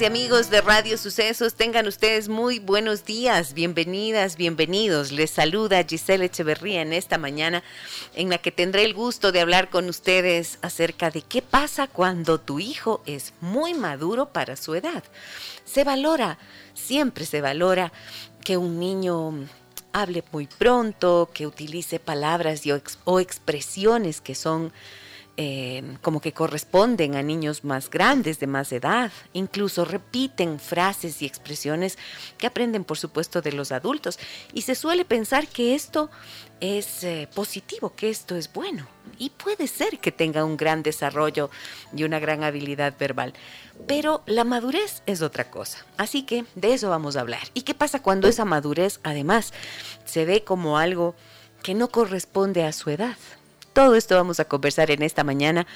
Y amigos de Radio Sucesos, tengan ustedes muy buenos días, bienvenidas, bienvenidos. Les saluda Giselle Echeverría en esta mañana en la que tendré el gusto de hablar con ustedes acerca de qué pasa cuando tu hijo es muy maduro para su edad. Se valora, siempre se valora que un niño hable muy pronto, que utilice palabras o, expresiones que son Em, como que corresponden a niños más grandes, de más edad. Incluso repiten frases y expresiones que aprenden, por supuesto, de los adultos. Y se suele pensar que esto es eh, positivo, que esto es bueno. Y puede ser que tenga un gran desarrollo y una gran habilidad verbal. Pero la madurez es otra cosa. Así que de eso vamos a hablar. ¿Y qué pasa cuando esa madurez, además, se ve como algo que no corresponde a su edad? Todo esto vamos a conversar en esta mañana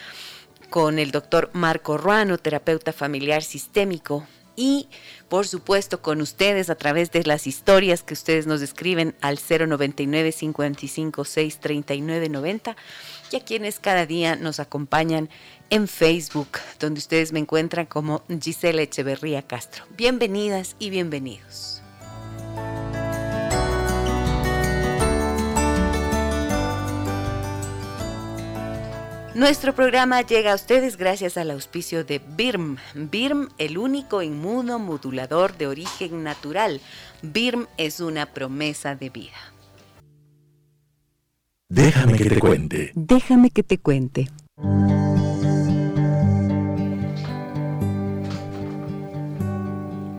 con el doctor Marco Ruano, terapeuta familiar sistémico, y por supuesto con ustedes a través de las historias que ustedes nos escriben al 099 55 6 39 90 y a quienes cada día nos acompañan en Facebook, donde ustedes me encuentran como Gisela Echeverría Castro. Bienvenidas y bienvenidos. Nuestro programa llega a ustedes gracias al auspicio de BIRM. BIRM, el único inmunomodulador de origen natural. BIRM es una promesa de vida. Déjame que te cuente. Déjame que te cuente.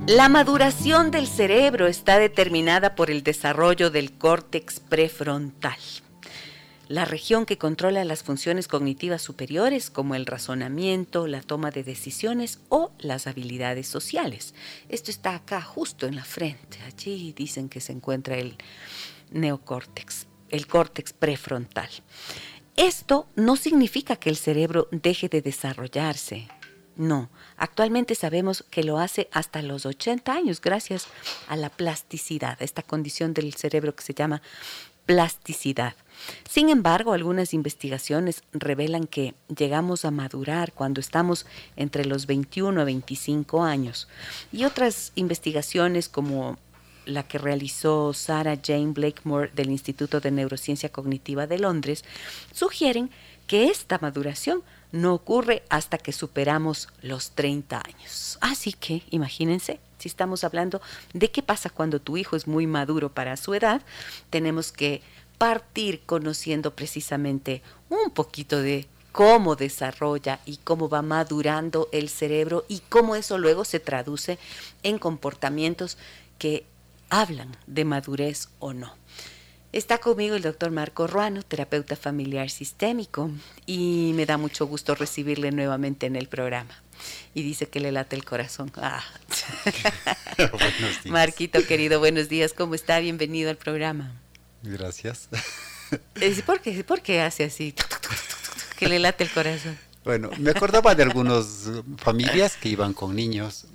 La maduración del cerebro está determinada por el desarrollo del córtex prefrontal la región que controla las funciones cognitivas superiores como el razonamiento, la toma de decisiones o las habilidades sociales. Esto está acá justo en la frente. Allí dicen que se encuentra el neocórtex, el córtex prefrontal. Esto no significa que el cerebro deje de desarrollarse. No, actualmente sabemos que lo hace hasta los 80 años gracias a la plasticidad, esta condición del cerebro que se llama plasticidad. Sin embargo, algunas investigaciones revelan que llegamos a madurar cuando estamos entre los 21 a 25 años. Y otras investigaciones como la que realizó Sarah Jane Blakemore del Instituto de Neurociencia Cognitiva de Londres, sugieren que esta maduración no ocurre hasta que superamos los 30 años. Así que, imagínense, si estamos hablando de qué pasa cuando tu hijo es muy maduro para su edad, tenemos que partir conociendo precisamente un poquito de cómo desarrolla y cómo va madurando el cerebro y cómo eso luego se traduce en comportamientos que hablan de madurez o no. Está conmigo el doctor Marco Ruano, terapeuta familiar sistémico, y me da mucho gusto recibirle nuevamente en el programa. Y dice que le late el corazón. Ah. Marquito, querido, buenos días. ¿Cómo está? Bienvenido al programa. Gracias. ¿Por qué, ¿Por qué hace así? Que le late el corazón. Bueno, me acordaba de algunas familias que iban con niños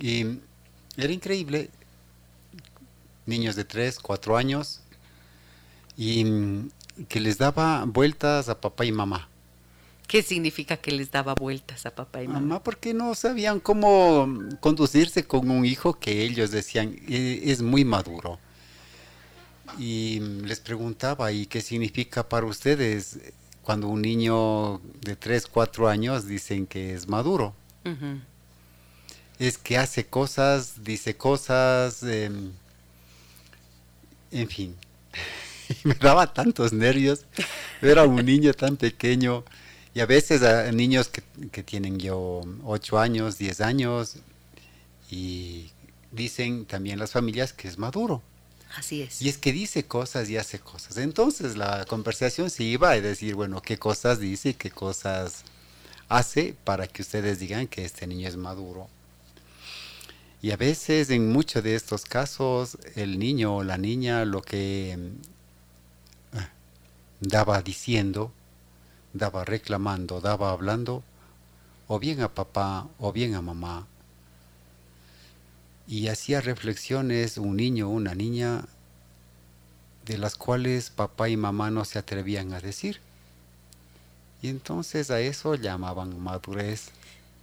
y era increíble. Niños de 3, 4 años y que les daba vueltas a papá y mamá. ¿Qué significa que les daba vueltas a papá y mamá? Mamá, porque no sabían cómo conducirse con un hijo que ellos decían e, es muy maduro y les preguntaba, ¿y qué significa para ustedes cuando un niño de 3, 4 años dicen que es maduro? Es que hace cosas, dice cosas, em, en fin. me daba tantos nervios ver a un niño tan pequeño y a veces a niños que, que tienen yo 8 años, 10 años y dicen también las familias que es maduro. Así es. Y es que dice cosas y hace cosas. Entonces la conversación se iba a decir, bueno, qué cosas dice qué cosas hace para que ustedes digan que este niño es maduro. Y a veces en muchos de estos casos el niño o la niña lo que mm, daba diciendo, daba reclamando, daba hablando, o bien a papá o bien a mamá, y hacía reflexiones un niño o una niña de las cuales papá y mamá no se atrevían a decir. Y entonces a eso llamaban madurez.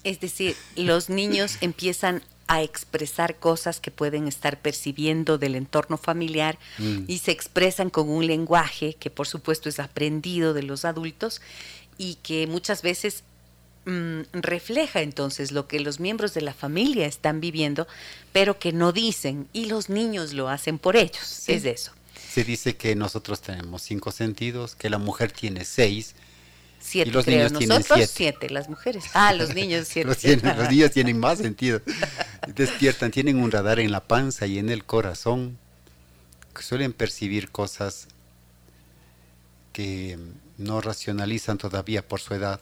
Es decir, los niños empiezan a expresar cosas que pueden estar percibiendo del entorno familiar mm. y se expresan con un lenguaje que por supuesto es aprendido de los adultos y que muchas veces mm, refleja entonces lo que los miembros de la familia están viviendo, pero que no dicen y los niños lo hacen por ellos. Es eso. Se dice que nosotros tenemos cinco sentidos, que la mujer tiene seis Siete, los niños Nosotros siete. las mujeres. Ah, los niños siete. los, niños tienen más sentido. Despiertan, tienen un radar en la panza y en el corazón. Suelen percibir cosas que no racionalizan todavía por su edad.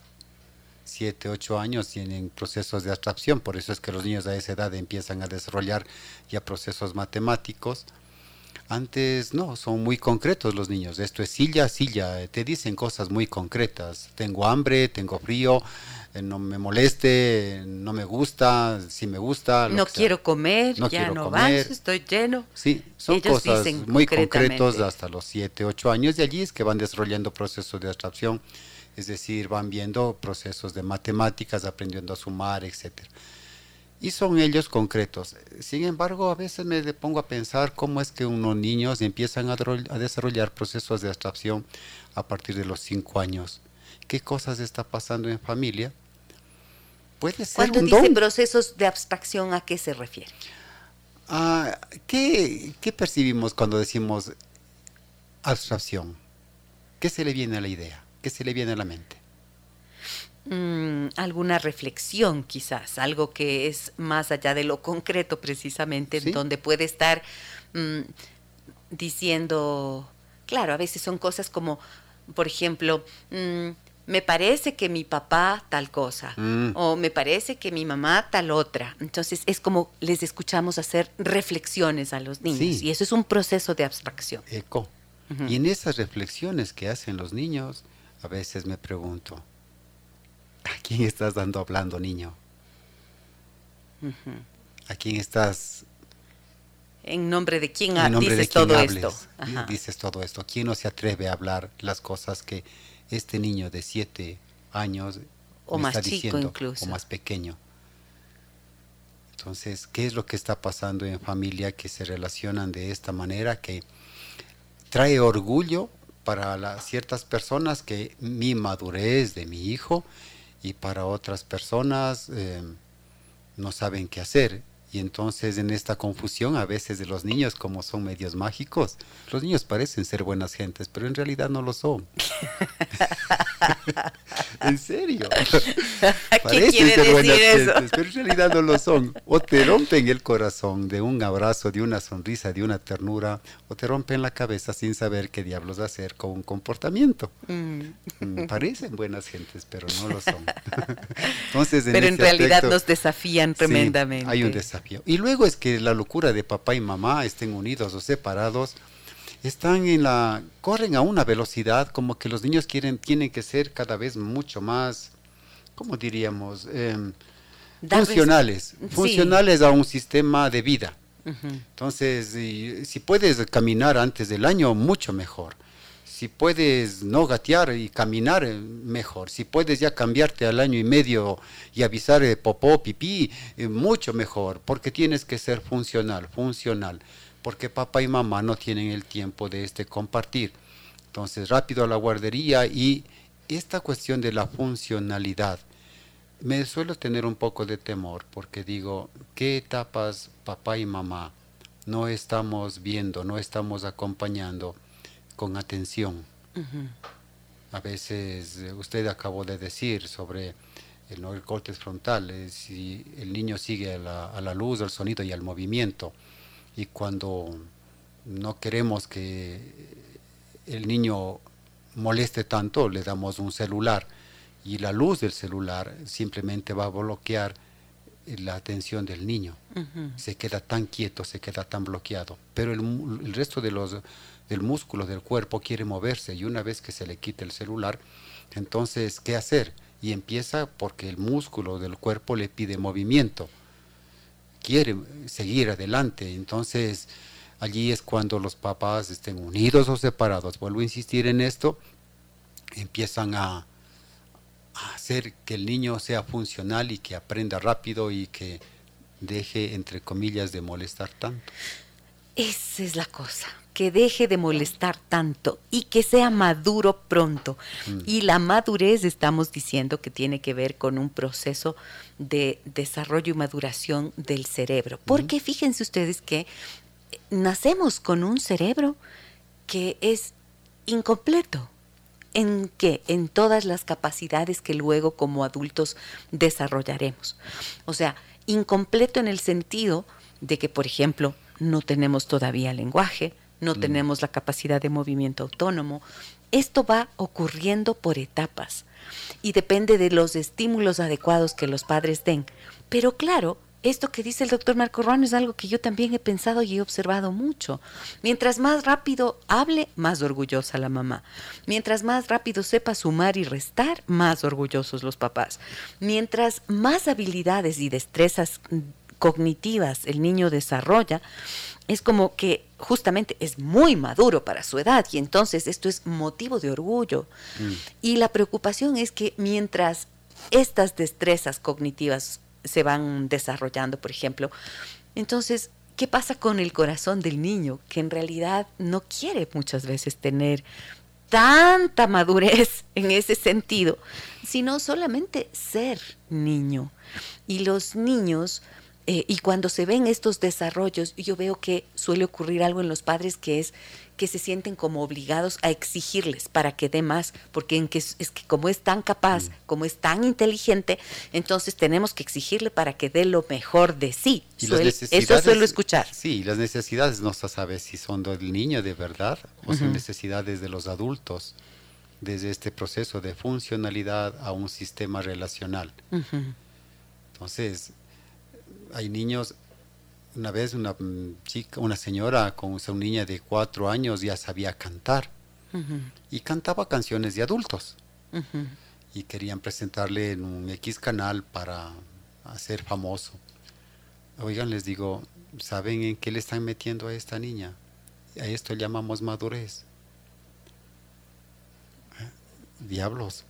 Siete, ocho años tienen procesos de abstracción, por eso es que los niños a esa edad empiezan a desarrollar ya procesos matemáticos antes no, son muy concretos los niños. Esto es silla, silla. Te dicen cosas muy concretas. Tengo hambre, tengo frío, eh, no me moleste, no me gusta, si me gusta. No quiero comer, no ya no comer. estoy lleno. Sí, son cosas muy concretos hasta los 7, 8 años. De allí es que van desarrollando procesos de abstracción, es decir, van viendo procesos de matemáticas, aprendiendo a sumar, etcétera y son ellos concretos. Sin embargo, a veces me pongo a pensar cómo es que unos niños empiezan a, desarrollar procesos de abstracción a partir de los cinco años. ¿Qué cosas está pasando en familia? Puede ser Cuando dice procesos de abstracción, ¿a qué se refiere? Ah, ¿qué, ¿Qué percibimos cuando decimos abstracción? ¿Qué se le viene a la idea? ¿Qué se le viene a la mente? Mm, alguna reflexión quizás, algo que es más allá de lo concreto precisamente, donde puede estar mm, diciendo, claro, a veces son cosas como, por ejemplo, mm, me parece que mi papá tal cosa, o me parece que mi mamá tal otra. Entonces es como les escuchamos hacer reflexiones a los niños, y eso es un proceso de abstracción. Eco. Y en esas reflexiones que hacen los niños, a veces me pregunto, ¿A quién estás dando hablando, niño? ¿A quién estás? ¿En nombre de quién dices todo esto? Dices todo esto. ¿Quién no se atreve a hablar las cosas que este niño de siete años o más está chico incluso. o más pequeño? Entonces, ¿qué es lo que está pasando en familia que se relacionan de esta manera que trae orgullo para las ciertas personas que mi madurez de mi hijo y para otras personas eh, no saben qué hacer. Y entonces en esta confusión a veces de los niños, como son medios mágicos, los niños parecen ser buenas gentes, pero en realidad no lo son. en serio. parecen ser buenas gentes, pero en realidad no lo son. O te rompen el corazón de un abrazo, de una sonrisa, de una ternura, o te rompen la cabeza sin saber qué diablos hacer con un comportamiento. Mm. Mm, parecen buenas gentes, pero no lo son. entonces, pero en realidad nos desafían tremendamente. hay un desafío y luego es que la locura de papá y mamá estén unidos o separados, están en la corren a una velocidad como que los niños quieren tienen que ser cada vez mucho más, ¿cómo diríamos? Em, funcionales, funcionales a un sistema de vida. Entonces, si puedes caminar antes del año, mucho mejor si puedes no gatear y caminar, eh, mejor. Si puedes ya cambiarte al año y medio y avisar eh, popó, pipí, eh, mucho mejor, porque tienes que ser funcional, funcional, porque papá y mamá no tienen el tiempo de este compartir. Entonces, rápido a la guardería y esta cuestión de la funcionalidad. Me suelo tener un poco de temor porque digo, ¿qué etapas papá y mamá no estamos viendo, no estamos acompañando? Con atención. A veces eh, usted acabó de decir sobre el, el córtex frontal, eh, si el niño sigue a la, a la, luz, al sonido y al movimiento, y cuando no queremos que el niño moleste tanto, le damos un celular y la luz del celular simplemente va a bloquear la atención del niño. Se queda tan quieto, se queda tan bloqueado. Pero el, el, resto de los, del músculo del cuerpo quiere moverse y una vez que se le quita el celular, entonces, ¿qué hacer? Y empieza porque el músculo del cuerpo le pide movimiento, quiere seguir adelante. Entonces, allí es cuando los papás estén unidos o separados. Vuelvo a insistir en esto, empiezan a, hacer que el niño sea funcional y que aprenda rápido y que deje, entre comillas, de molestar tanto. Esa es la cosa, que deje de molestar tanto y que sea maduro pronto. Mm. Y la madurez estamos diciendo que tiene que ver con un proceso de desarrollo y maduración del cerebro. Porque fíjense ustedes que nacemos con un cerebro que es incompleto. ¿En qué? En todas las capacidades que luego como adultos desarrollaremos. O sea, incompleto en el sentido de que, por ejemplo, no tenemos todavía lenguaje, no mm. tenemos la capacidad de movimiento autónomo. Esto va ocurriendo por etapas y depende de los estímulos adecuados que los padres den. Pero claro, esto que dice el doctor Marco Ruano es algo que yo también he pensado y he observado mucho. Mientras más rápido hable, más orgullosa la mamá. Mientras más rápido sepa sumar y restar, más orgullosos los papás. Mientras más habilidades y destrezas cognitivas el niño desarrolla, es como que justamente es muy maduro para su edad y entonces esto es motivo de orgullo. Mm. Y la preocupación es que mientras estas destrezas cognitivas se van desarrollando, por ejemplo, entonces, ¿qué pasa con el corazón del niño que en realidad no quiere muchas veces tener tanta madurez en ese sentido, sino solamente ser niño? Y los niños eh, y cuando se ven estos desarrollos, yo veo que suele ocurrir algo en los padres que es que se sienten como obligados a exigirles para que dé más, porque en que es, que como es tan capaz, mm. como es tan inteligente, entonces tenemos que exigirle para que dé lo mejor de sí. eso suelo escuchar. Sí, las necesidades no se sabe si son del niño de verdad o son necesidades de los adultos, desde este proceso de funcionalidad a un sistema relacional. Entonces, hay niños, una vez una chica, una señora con una niña de cuatro años ya sabía cantar y cantaba canciones de adultos y querían presentarle en un X canal para hacer famoso. Oigan, les digo, ¿saben en qué le están metiendo a esta niña? A esto llamamos madurez. Diablos,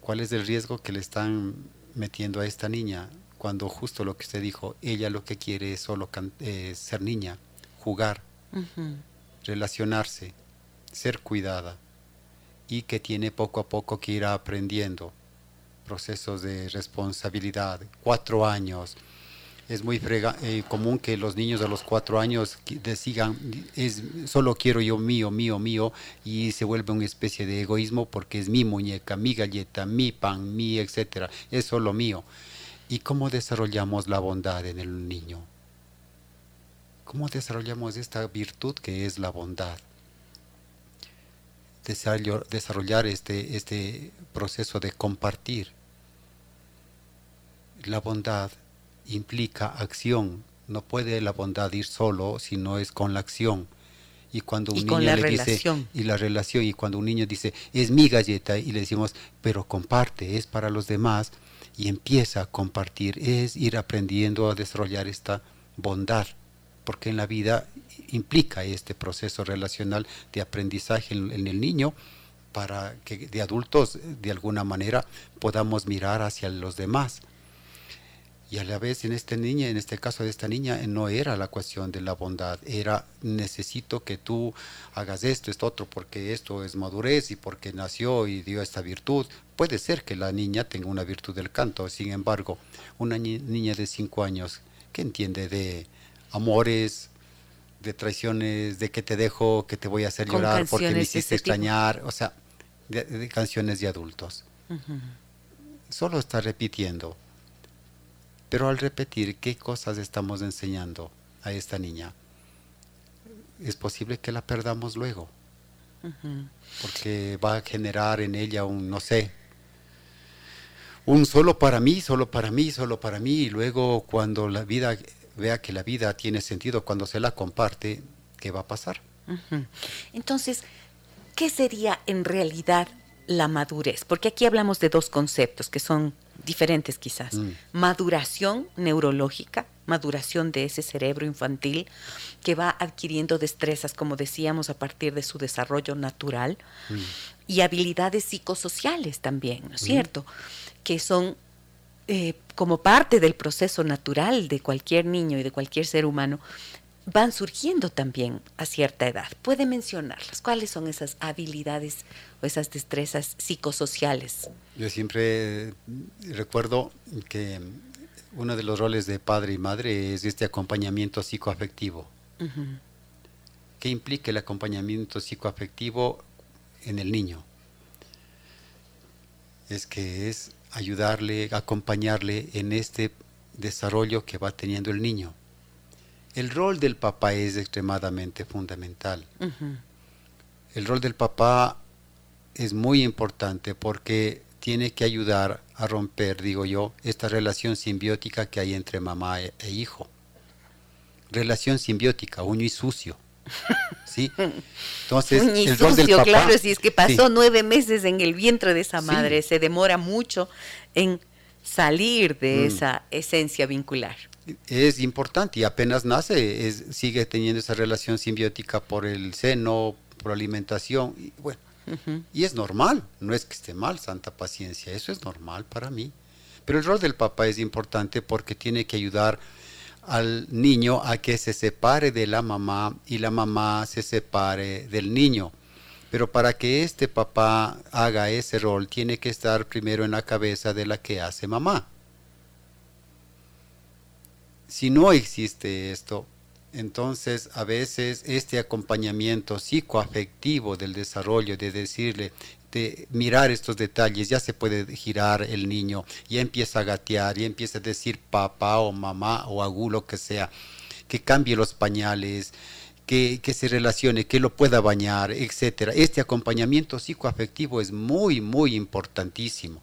¿cuál es el riesgo que le están metiendo a esta niña? Cuando justo lo que usted dijo, ella lo que quiere es solo eh, ser niña, jugar, relacionarse, ser cuidada y que tiene poco a poco que ir aprendiendo procesos de responsabilidad. Cuatro años. Es muy eh, común que los niños a los cuatro años sigan, es, solo quiero yo mío, mío, mío, y se vuelve una especie de egoísmo porque es mi muñeca, mi galleta, mi pan, mi, etcétera, es solo mío. ¿Y cómo desarrollamos la bondad en el niño? ¿Cómo desarrollamos esta virtud que es la bondad? Desarrollar este, este proceso de compartir. La bondad implica acción. No puede la bondad ir solo si no es con la acción. Y cuando un niño le dice y la relación y cuando un niño dice es mi galleta y le decimos pero comparte es para los demás y empieza a compartir, es ir aprendiendo a desarrollar esta bondad, porque en la vida implica este proceso relacional de aprendizaje en, el niño para que de adultos de alguna manera podamos mirar hacia los demás. Y a la vez en este niña, en este caso de esta niña, no era la cuestión de la bondad, era necesito que tú hagas esto, esto otro, porque esto es madurez y porque nació y dio esta virtud. Puede ser que la niña tenga una virtud del canto, sin embargo, una niña de cinco años que entiende de amores, de traiciones, de que te dejo, que te voy a hacer llorar porque me hiciste extrañar, o sea, de, canciones de adultos. Solo está repitiendo pero al repetir, ¿qué cosas estamos enseñando a esta niña? es posible que la perdamos luego. Porque va a generar en ella un, no sé, un solo para mí, solo para mí, solo para mí, y luego cuando la vida vea que la vida tiene sentido, cuando se la comparte, ¿qué va a pasar? Entonces, ¿qué sería en realidad la madurez? Porque aquí hablamos de dos conceptos que son diferentes quizás. Mm. Maduración neurológica, maduración de ese cerebro infantil que va adquiriendo destrezas, como decíamos, a partir de su desarrollo natural, mm. Y habilidades psicosociales también, ¿no es cierto? Que son eh, como parte del proceso natural de cualquier niño y de cualquier ser humano, van surgiendo también a cierta edad. ¿Puede mencionarlas? ¿Cuáles son esas habilidades o esas destrezas psicosociales? Yo siempre recuerdo que uno de los roles de padre y madre es este acompañamiento psicoafectivo. ¿Qué implica el acompañamiento psicoafectivo en el niño? Es que es ayudarle, acompañarle en este desarrollo que va teniendo el niño el rol del papá es extremadamente fundamental. El rol del papá es muy importante porque tiene que ayudar a romper, digo yo, esta relación simbiótica que hay entre mamá e, e hijo. Relación simbiótica, uño y sucio. ¿Sí? Entonces, el rol del papá, claro, si es que pasó nueve meses en el vientre de esa madre, se demora mucho en salir de mm. esa esencia vincular es importante y apenas nace sigue teniendo esa relación simbiótica por el seno, por alimentación y bueno, y es normal, no es que esté mal, santa paciencia, eso es normal para mí. Pero el rol del papá es importante porque tiene que ayudar al niño a que se separe de la mamá y la mamá se separe del niño. Pero para que este papá haga ese rol, tiene que estar primero en la cabeza de la que hace mamá. Si no existe esto, entonces a veces este acompañamiento psicoafectivo del desarrollo, de decirle, mirar estos detalles, ya se puede girar el niño, ya empieza a gatear, ya empieza a decir papá o mamá o agú, lo que sea, que cambie los pañales, que, se relacione, que lo pueda bañar, etcétera. Este acompañamiento psicoafectivo es muy, muy importantísimo.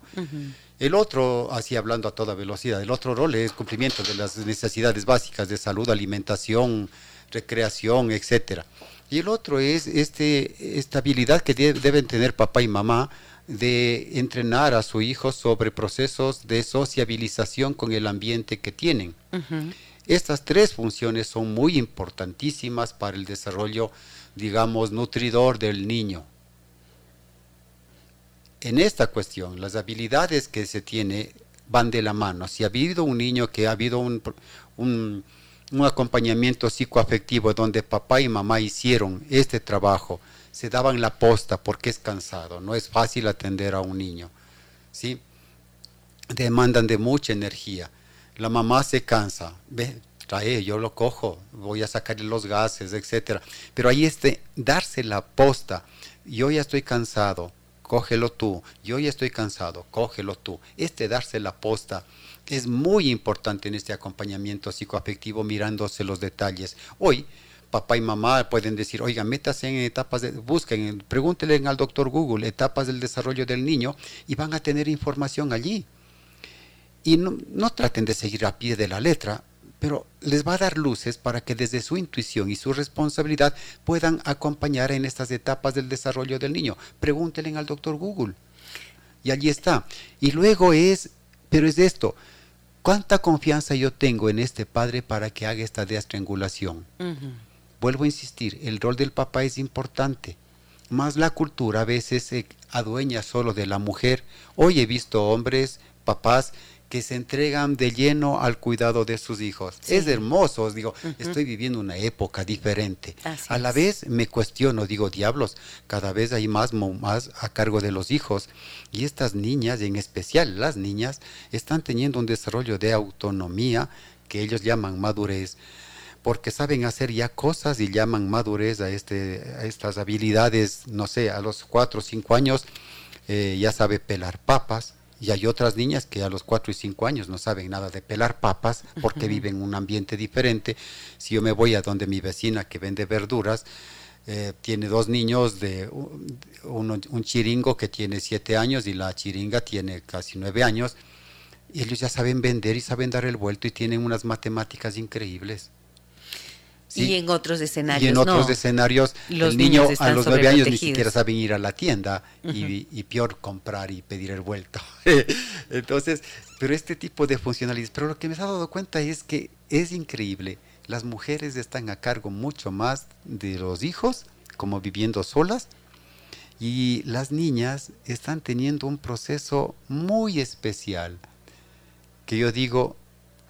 El otro, así hablando a toda velocidad, el otro rol es cumplimiento de las necesidades básicas de salud, alimentación, recreación, etcétera. Y el otro es este, esta habilidad que deben tener papá y mamá de entrenar a su hijo sobre procesos de sociabilización con el ambiente que tienen. Estas tres funciones son muy importantísimas para el desarrollo, digamos, nutridor del niño en esta cuestión, las habilidades que se tiene van de la mano. Si ha habido un niño que ha habido un, un, acompañamiento psicoafectivo donde papá y mamá hicieron este trabajo, se daban la posta porque es cansado, no es fácil atender a un niño. ¿sí? Demandan de mucha energía. La mamá se cansa, ve, trae, yo lo cojo, voy a sacarle los gases, etcétera. Pero ahí este darse la posta, yo ya estoy cansado, cógelo tú, yo ya estoy cansado, cógelo tú. Este darse la posta es muy importante en este acompañamiento psicoafectivo mirándose los detalles. Hoy, papá y mamá pueden decir, oiga, métase en etapas, de, busquen, pregúntenle al doctor Google etapas del desarrollo del niño y van a tener información allí. Y no, no traten de seguir a pie de la letra, pero les va a dar luces para que desde su intuición y su responsabilidad puedan acompañar en estas etapas del desarrollo del niño. Pregúntenle al doctor Google. Y allí está. Y luego es, pero es esto, ¿cuánta confianza yo tengo en este padre para que haga esta destrangulación? Vuelvo a insistir, el rol del papá es importante, más la cultura a veces se adueña solo de la mujer. Hoy he visto hombres, papás, que se entregan de lleno al cuidado de sus hijos. Es hermoso, digo, estoy viviendo una época diferente. a la vez me cuestiono, digo, diablos, cada vez hay más más a cargo de los hijos y estas niñas, en especial las niñas, están teniendo un desarrollo de autonomía que ellos llaman madurez porque saben hacer ya cosas y llaman madurez a, este, a estas habilidades, no sé, a los cuatro o cinco años eh, ya sabe pelar papas, Y hay otras niñas que a los 4 y 5 años no saben nada de pelar papas porque viven en un ambiente diferente. Si yo me voy a donde mi vecina que vende verduras, eh, tiene dos niños, de un, un, chiringo que tiene 7 años y la chiringa tiene casi 9 años. Y ellos ya saben vender y saben dar el vuelto y tienen unas matemáticas increíbles. Y en otros escenarios. Y en otros escenarios, el niño a los nueve años ni siquiera sabe ir a la tienda y, peor comprar y pedir el vuelto. Entonces, pero este tipo de funcionalidades, pero lo que me he dado cuenta es que es increíble. Las mujeres están a cargo mucho más de los hijos, como viviendo solas, y las niñas están teniendo un proceso muy especial, que yo digo,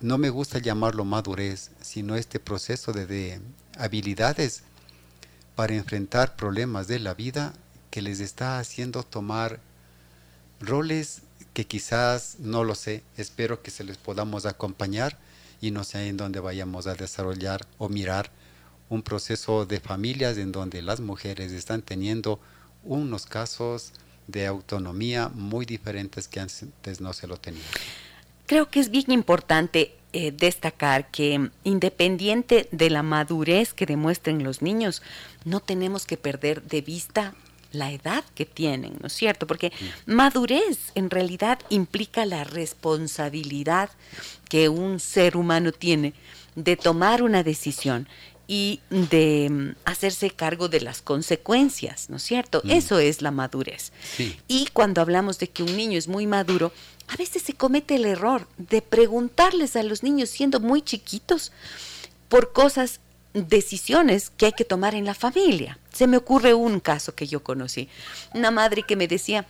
no me gusta llamarlo madurez, sino este proceso de, habilidades para enfrentar problemas de la vida que les está haciendo tomar roles que quizás no lo sé, espero que se les podamos acompañar y no sé en dónde vayamos a desarrollar o mirar un proceso de familias en donde las mujeres están teniendo unos casos de autonomía muy diferentes que antes no se lo tenían. Creo que es bien importante eh, destacar que independiente de la madurez que demuestren los niños, no tenemos que perder de vista la edad que tienen, ¿no es cierto? Porque madurez en realidad implica la responsabilidad que un ser humano tiene de tomar una decisión y de mm, hacerse cargo de las consecuencias, ¿no es cierto? Mm. Eso es la madurez. Y cuando hablamos de que un niño es muy maduro, a veces se comete el error de preguntarles a los niños siendo muy chiquitos por cosas, decisiones que hay que tomar en la familia. Se me ocurre un caso que yo conocí, una madre que me decía,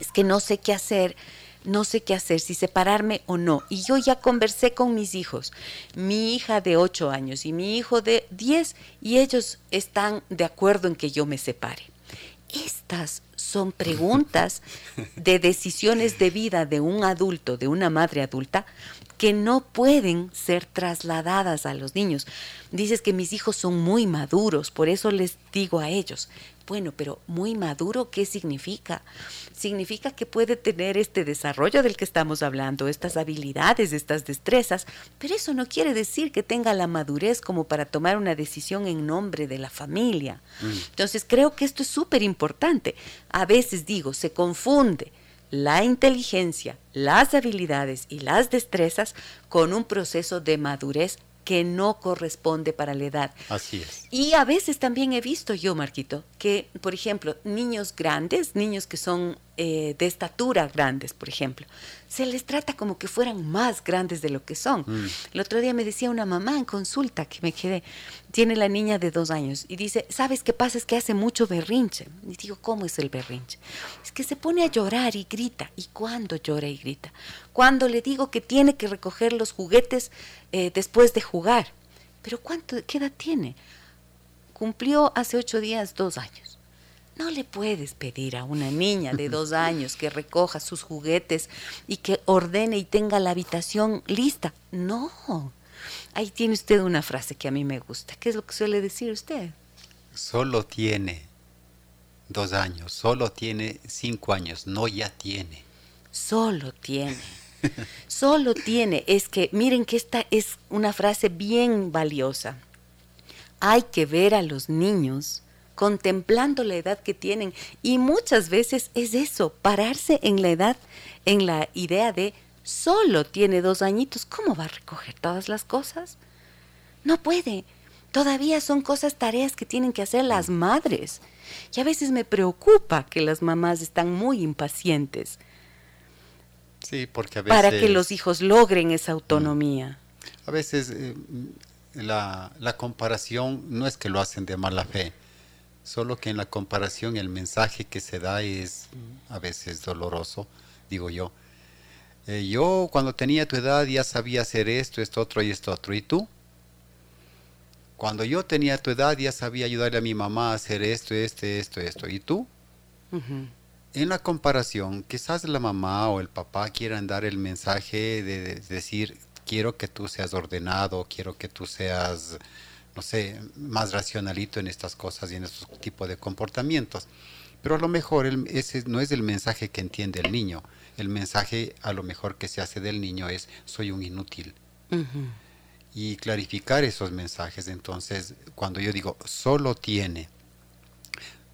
es que no sé qué hacer no sé qué hacer, si separarme o no. Y yo ya conversé con mis hijos, mi hija de 8 años y mi hijo de 10, y ellos están de acuerdo en que yo me separe. Estas son preguntas de decisiones de vida de un adulto, de una madre adulta, que no pueden ser trasladadas a los niños. Dices que mis hijos son muy maduros, por eso les digo a ellos, bueno, pero muy maduro, ¿qué significa? Significa que puede tener este desarrollo del que estamos hablando, estas habilidades, estas destrezas, pero eso no quiere decir que tenga la madurez como para tomar una decisión en nombre de la familia. Mm. Entonces, creo que esto es súper importante. A veces digo, se confunde la inteligencia, las habilidades y las destrezas con un proceso de madurez que no corresponde para la edad. Así es. Y a veces también he visto yo, Marquito, que, por ejemplo, niños grandes, niños que son eh, de estatura grandes, por ejemplo, se les trata como que fueran más grandes de lo que son. Mm. El otro día me decía una mamá en consulta que me quedé, tiene la niña de dos años y dice, ¿sabes qué pasa? Es que hace mucho berrinche. Y digo, ¿cómo es el berrinche? Es que se pone a llorar y grita. ¿Y cuándo llora y grita? Cuando le digo que tiene que recoger los juguetes eh, después de jugar. Pero ¿cuánto, qué edad tiene? Cumplió hace ocho días dos años. No le puedes pedir a una niña de dos años que recoja sus juguetes y que ordene y tenga la habitación lista. No. Ahí tiene usted una frase que a mí me gusta. ¿Qué es lo que suele decir usted? Solo tiene dos años, solo tiene cinco años, no ya tiene. Solo tiene. Solo tiene. Es que miren que esta es una frase bien valiosa. Hay que ver a los niños contemplando la edad que tienen. Y muchas veces es eso, pararse en la edad, en la idea de solo tiene dos añitos, ¿cómo va a recoger todas las cosas? No puede. Todavía son cosas, tareas que tienen que hacer las madres. Y a veces me preocupa que las mamás están muy impacientes. Sí, porque a veces... Para que los hijos logren esa autonomía. A veces eh, la, la comparación no es que lo hacen de mala fe, Solo que en la comparación el mensaje que se da es a veces doloroso, digo yo. Eh, yo cuando tenía tu edad ya sabía hacer esto, esto otro y esto otro. ¿Y tú? Cuando yo tenía tu edad ya sabía ayudarle a mi mamá a hacer esto, este, esto, esto. ¿Y tú? En la comparación, quizás la mamá o el papá quieran dar el mensaje de decir, quiero que tú seas ordenado, quiero que tú seas no sé, más racionalito en estas cosas y en estos tipos de comportamientos. Pero a lo mejor ese no es el mensaje que entiende el niño. El mensaje a lo mejor que se hace del niño es soy un inútil. Y clarificar esos mensajes. Entonces, cuando yo digo solo tiene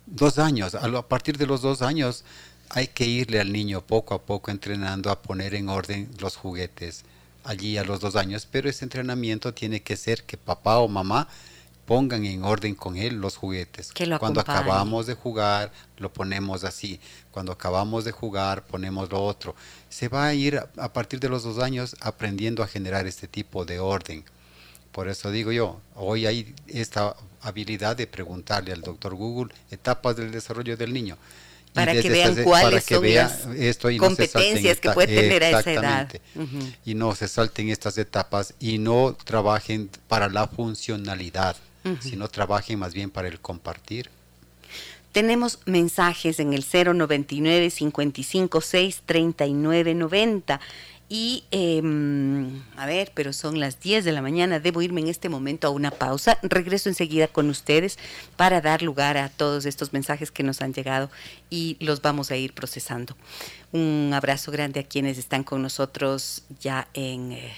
dos años, a partir de los dos años hay que irle al niño poco a poco entrenando a poner en orden los juguetes allí a los dos años, pero ese entrenamiento tiene que ser que papá o mamá pongan en orden con él los juguetes. Cuando acabamos de jugar, lo ponemos así. Cuando acabamos de jugar, ponemos lo otro. Se va a ir a partir de los dos años aprendiendo a generar este tipo de orden. Por eso digo yo, hoy hay esta habilidad de preguntarle al doctor Google etapas del desarrollo del niño para que vean cuáles son las competencias que puede tener a esa edad. Y no se salten estas etapas y no trabajen para la funcionalidad, sino trabajen más bien para el compartir. Tenemos mensajes en el 099 556 3990 y, em, a ver, pero son las 10 de la mañana, debo irme en este momento a una pausa. Regreso enseguida con ustedes para dar lugar a todos estos mensajes que nos han llegado y los vamos a ir procesando. Un abrazo grande a quienes están con nosotros ya en... Eh,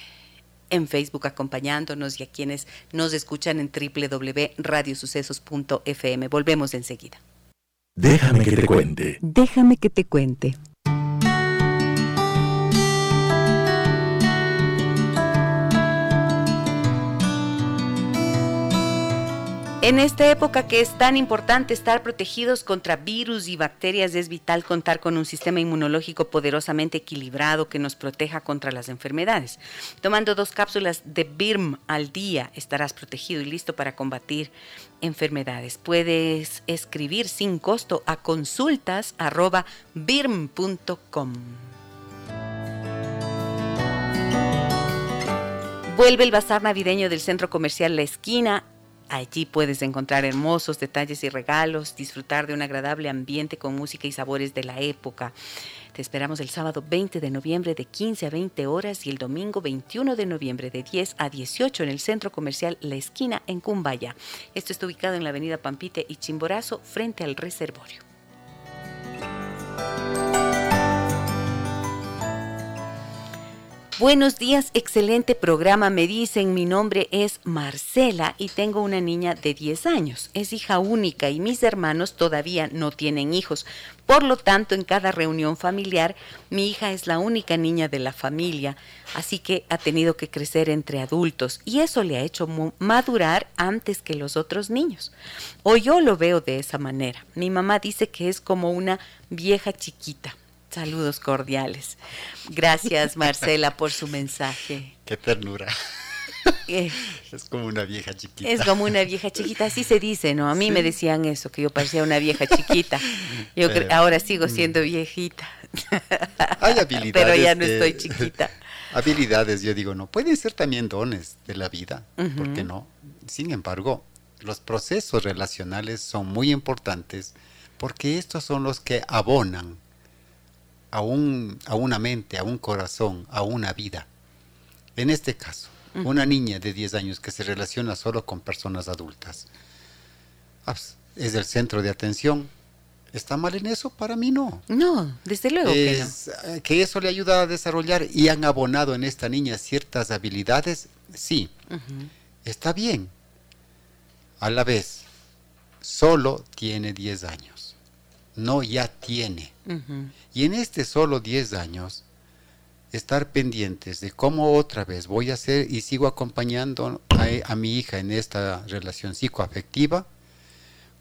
en Facebook acompañándonos y a quienes nos escuchan en www.radiosucesos.fm. Volvemos enseguida. Déjame que te cuente. Déjame que te cuente. En esta época que es tan importante estar protegidos contra virus y bacterias, es vital contar con un sistema inmunológico poderosamente equilibrado que nos proteja contra las enfermedades. Tomando dos cápsulas de BIRM al día estarás protegido y listo para combatir enfermedades. Puedes escribir sin costo a consultas.birm.com. Vuelve el bazar navideño del Centro Comercial La Esquina Allí puedes encontrar hermosos detalles y regalos, disfrutar de un agradable ambiente con música y sabores de la época. Te esperamos el sábado 20 de noviembre de 15 a 20 horas y el domingo 21 de noviembre de 10 a 18 en el Centro Comercial La Esquina en Cumbaya. Esto está ubicado en la avenida Pampite y Chimborazo frente al reservorio. Buenos días, excelente programa. Me dicen, mi nombre es Marcela y tengo una niña de 10 años. Es hija única y mis hermanos todavía no tienen hijos. Por lo tanto, en cada reunión familiar, mi hija es la única niña de la familia, así que ha tenido que crecer entre adultos y eso le ha hecho madurar antes que los otros niños. O yo lo veo de esa manera. Mi mamá dice que es como una vieja chiquita Saludos cordiales. Gracias, Marcela, por su mensaje. Qué ternura. Eh, es como una vieja chiquita. Es como una vieja chiquita, así se dice, ¿no? A mí me decían eso, que yo parecía una vieja chiquita. Yo ahora sigo mm. siendo viejita. Hay habilidades. Pero ya no estoy chiquita. Habilidades, yo digo, no, pueden ser también dones de la vida, ¿por qué no? Sin embargo, los procesos relacionales son muy importantes porque estos son los que abonan a, un, a una mente, a un corazón, a una vida. En este caso, una niña de 10 años que se relaciona solo con personas adultas. Ah, pues, es el centro de atención. ¿Está mal en eso? Para mí no. No, desde luego que no. Eh, que eso le ayuda a desarrollar y han abonado en esta niña ciertas habilidades, sí. Está bien. A la vez, solo tiene 10 años no ya tiene. Y en este solo 10 años, estar pendientes de cómo otra vez voy a hacer y sigo acompañando a, mi hija en esta relación psicoafectiva,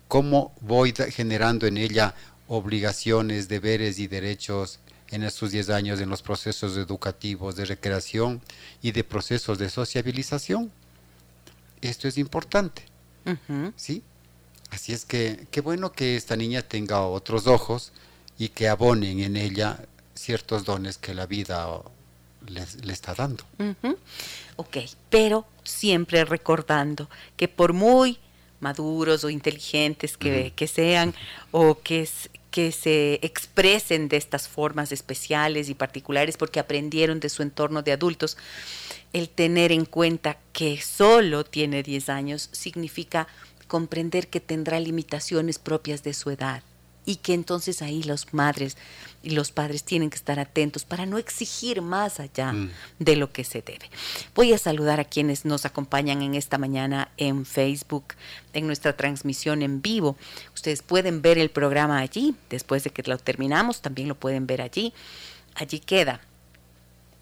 cómo voy generando en ella obligaciones, deberes y derechos en estos 10 años en los procesos educativos de recreación y de procesos de sociabilización. Esto es importante. ¿Sí? Así es que qué bueno que esta niña tenga otros ojos y que abonen en ella ciertos dones que la vida le, está dando. Ok, pero siempre recordando que por muy maduros o inteligentes que, sean o que, que se expresen de estas formas especiales y particulares porque aprendieron de su entorno de adultos, el tener en cuenta que solo tiene 10 años significa comprender que tendrá limitaciones propias de su edad. y que entonces ahí los madres y los padres tienen que estar atentos para no exigir más allá mm. de lo que se debe. Voy a saludar a quienes nos acompañan en esta mañana en Facebook, en nuestra transmisión en vivo. Ustedes pueden ver el programa allí, después de que lo terminamos, también lo pueden ver allí. Allí queda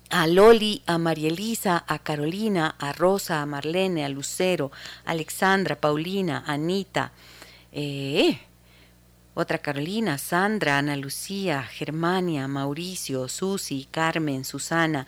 a Loli, a María Elisa, a Carolina, a Rosa, a Marlene, a Lucero, a Alexandra, Paulina, Anita, eh, otra Carolina, Sandra, Ana Lucía, Germania, Mauricio, Susi, Carmen, Susana,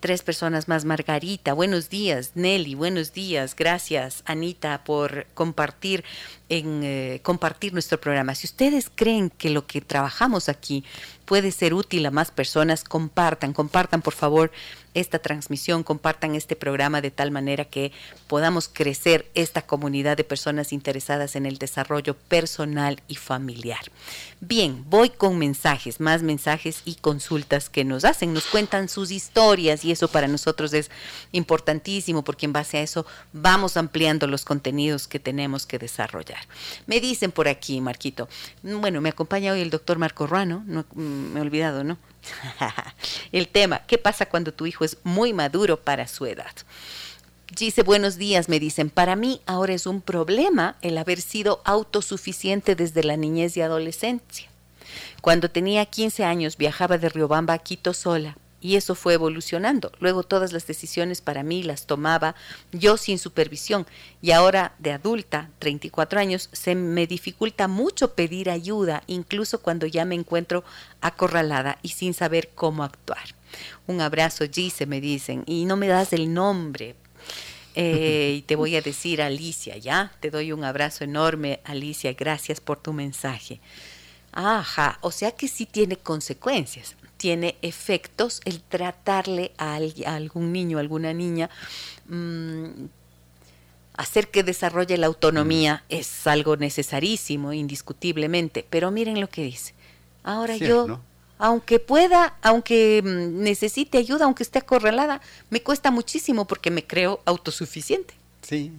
tres personas más, Margarita, buenos días, Nelly, buenos días, gracias Anita por compartir en eh, compartir nuestro programa. Si ustedes creen que lo que trabajamos aquí puede ser útil a más personas, compartan, compartan por favor esta transmisión, compartan este programa de tal manera que podamos crecer esta comunidad de personas interesadas en el desarrollo personal y familiar. Bien, voy con mensajes, más mensajes y consultas que nos hacen, nos cuentan sus historias y eso para nosotros es importantísimo porque en base a eso vamos ampliando los contenidos que tenemos que desarrollar. Me dicen por aquí, Marquito, bueno, me acompaña hoy el doctor Marco Ruano, no, mm, me he olvidado, ¿no? el tema, ¿qué pasa cuando tu hijo es muy maduro para su edad? Dice, buenos días, me dicen, para mí ahora es un problema el haber sido autosuficiente desde la niñez y adolescencia. Cuando tenía 15 años viajaba de Riobamba a Quito sola y eso fue evolucionando. Luego todas las decisiones para mí las tomaba yo sin supervisión y ahora de adulta, 34 años, se me dificulta mucho pedir ayuda, incluso cuando ya me encuentro acorralada y sin saber cómo actuar. Un abrazo, Gise, me dicen, y no me das el nombre. Eh, y te voy a decir Alicia, ¿ya? Te doy un abrazo enorme, Alicia, gracias por tu mensaje. Ajá, o sea que sí tiene consecuencias tiene efectos el tratarle a, algún niño, a alguna niña, mm, hacer que desarrolle la autonomía mm. es algo necesarísimo, indiscutiblemente, pero miren lo que dice. Ahora yo, aunque pueda, aunque mm, necesite ayuda, aunque esté acorralada, me cuesta muchísimo porque me creo autosuficiente. Sí,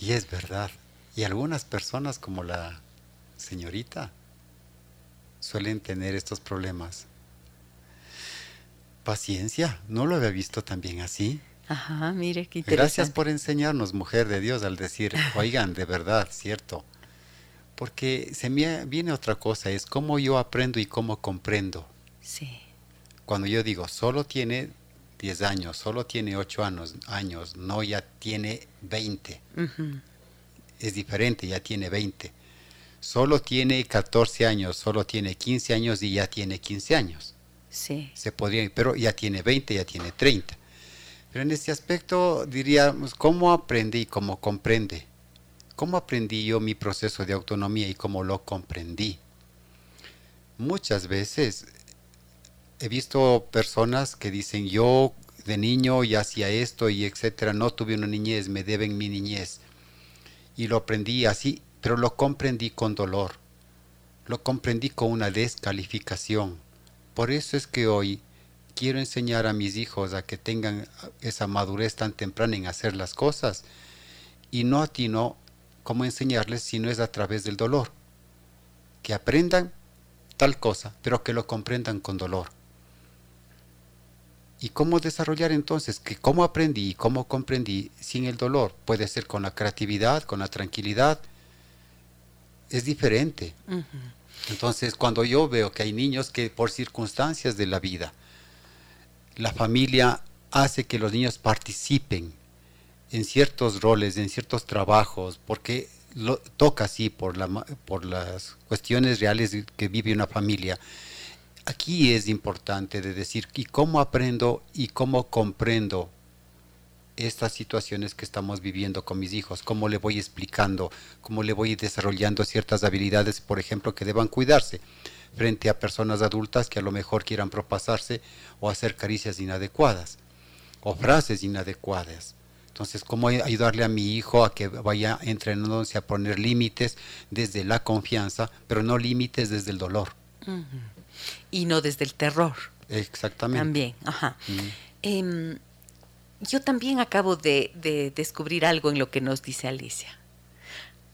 y es verdad. Y algunas personas como la señorita suelen tener estos problemas paciencia. No lo había visto también así. Ajá, mire, qué interesante. Gracias por enseñarnos, mujer de Dios, al decir, oigan, de verdad, cierto. Porque se me viene otra cosa, es cómo yo aprendo y cómo comprendo. Sí. Cuando yo digo, solo tiene 10 años, solo tiene 8 años, años no ya tiene 20. Es diferente, ya tiene 20. Solo tiene 14 años, solo tiene 15 años y ya tiene 15 años. Sí. Se podría, pero ya tiene 20, ya tiene 30. Pero en este aspecto diríamos, ¿cómo aprendí, cómo comprende? ¿Cómo aprendí yo mi proceso de autonomía y cómo lo comprendí? Muchas veces he visto personas que dicen, yo de niño ya hacía esto y etcétera, no tuve una niñez, me deben mi niñez. Y lo aprendí así, pero lo comprendí con dolor. Lo comprendí con una descalificación por eso es que hoy quiero enseñar a mis hijos a que tengan esa madurez tan temprana en hacer las cosas y no a ti no cómo enseñarles si no es a través del dolor. Que aprendan tal cosa, pero que lo comprendan con dolor. ¿Y cómo desarrollar entonces? Que cómo aprendí y cómo comprendí sin el dolor. Puede ser con la creatividad, con la tranquilidad. Es diferente. Entonces, cuando yo veo que hay niños que por circunstancias de la vida, la familia hace que los niños participen en ciertos roles, en ciertos trabajos, porque lo, toca así por, la, por las cuestiones reales que vive una familia. Aquí es importante de decir, ¿y cómo aprendo y cómo comprendo estas situaciones que estamos viviendo con mis hijos, cómo le voy explicando, cómo le voy desarrollando ciertas habilidades, por ejemplo, que deban cuidarse frente a personas adultas que a lo mejor quieran propasarse o hacer caricias inadecuadas o frases inadecuadas. Entonces, ¿cómo ayudarle a mi hijo a que vaya entrenándose a poner límites desde la confianza, pero no límites desde el dolor? Y no desde el terror. Exactamente. También, ajá yo también acabo de, descubrir algo en lo que nos dice Alicia.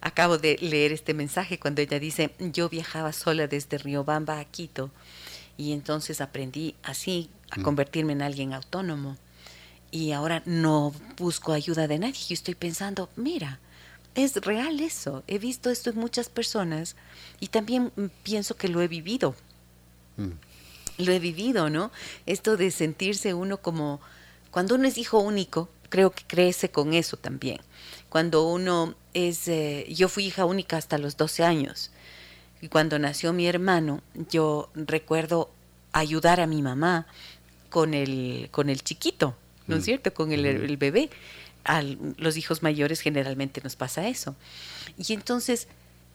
acabo de leer este mensaje cuando ella dice, yo viajaba sola desde Riobamba a Quito y entonces aprendí así a convertirme en alguien autónomo y ahora no busco ayuda de nadie. Yo estoy pensando, mira, es real eso. He visto esto en muchas personas y también pienso que lo he vivido. Mm. Lo he vivido, ¿no? Esto de sentirse uno como, cuando uno es hijo único, creo que crece con eso también. Cuando uno es, eh, yo fui hija única hasta los 12 años y cuando nació mi hermano, yo recuerdo ayudar a mi mamá con el, con el chiquito, ¿no es mm. cierto? Con el, el bebé. A los hijos mayores generalmente nos pasa eso. Y entonces,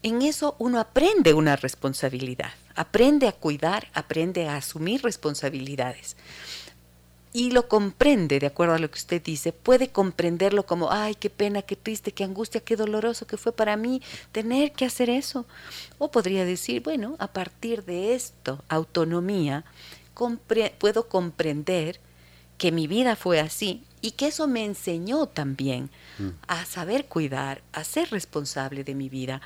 en eso uno aprende una responsabilidad, aprende a cuidar, aprende a asumir responsabilidades y lo comprende, de acuerdo a lo que usted dice, puede comprenderlo como, ay, qué pena, qué triste, qué angustia, qué doloroso que fue para mí tener que hacer eso. O podría decir, bueno, a partir de esto, autonomía, puedo comprender que mi vida fue así y que eso me enseñó también mm. a saber cuidar, a ser responsable de mi vida,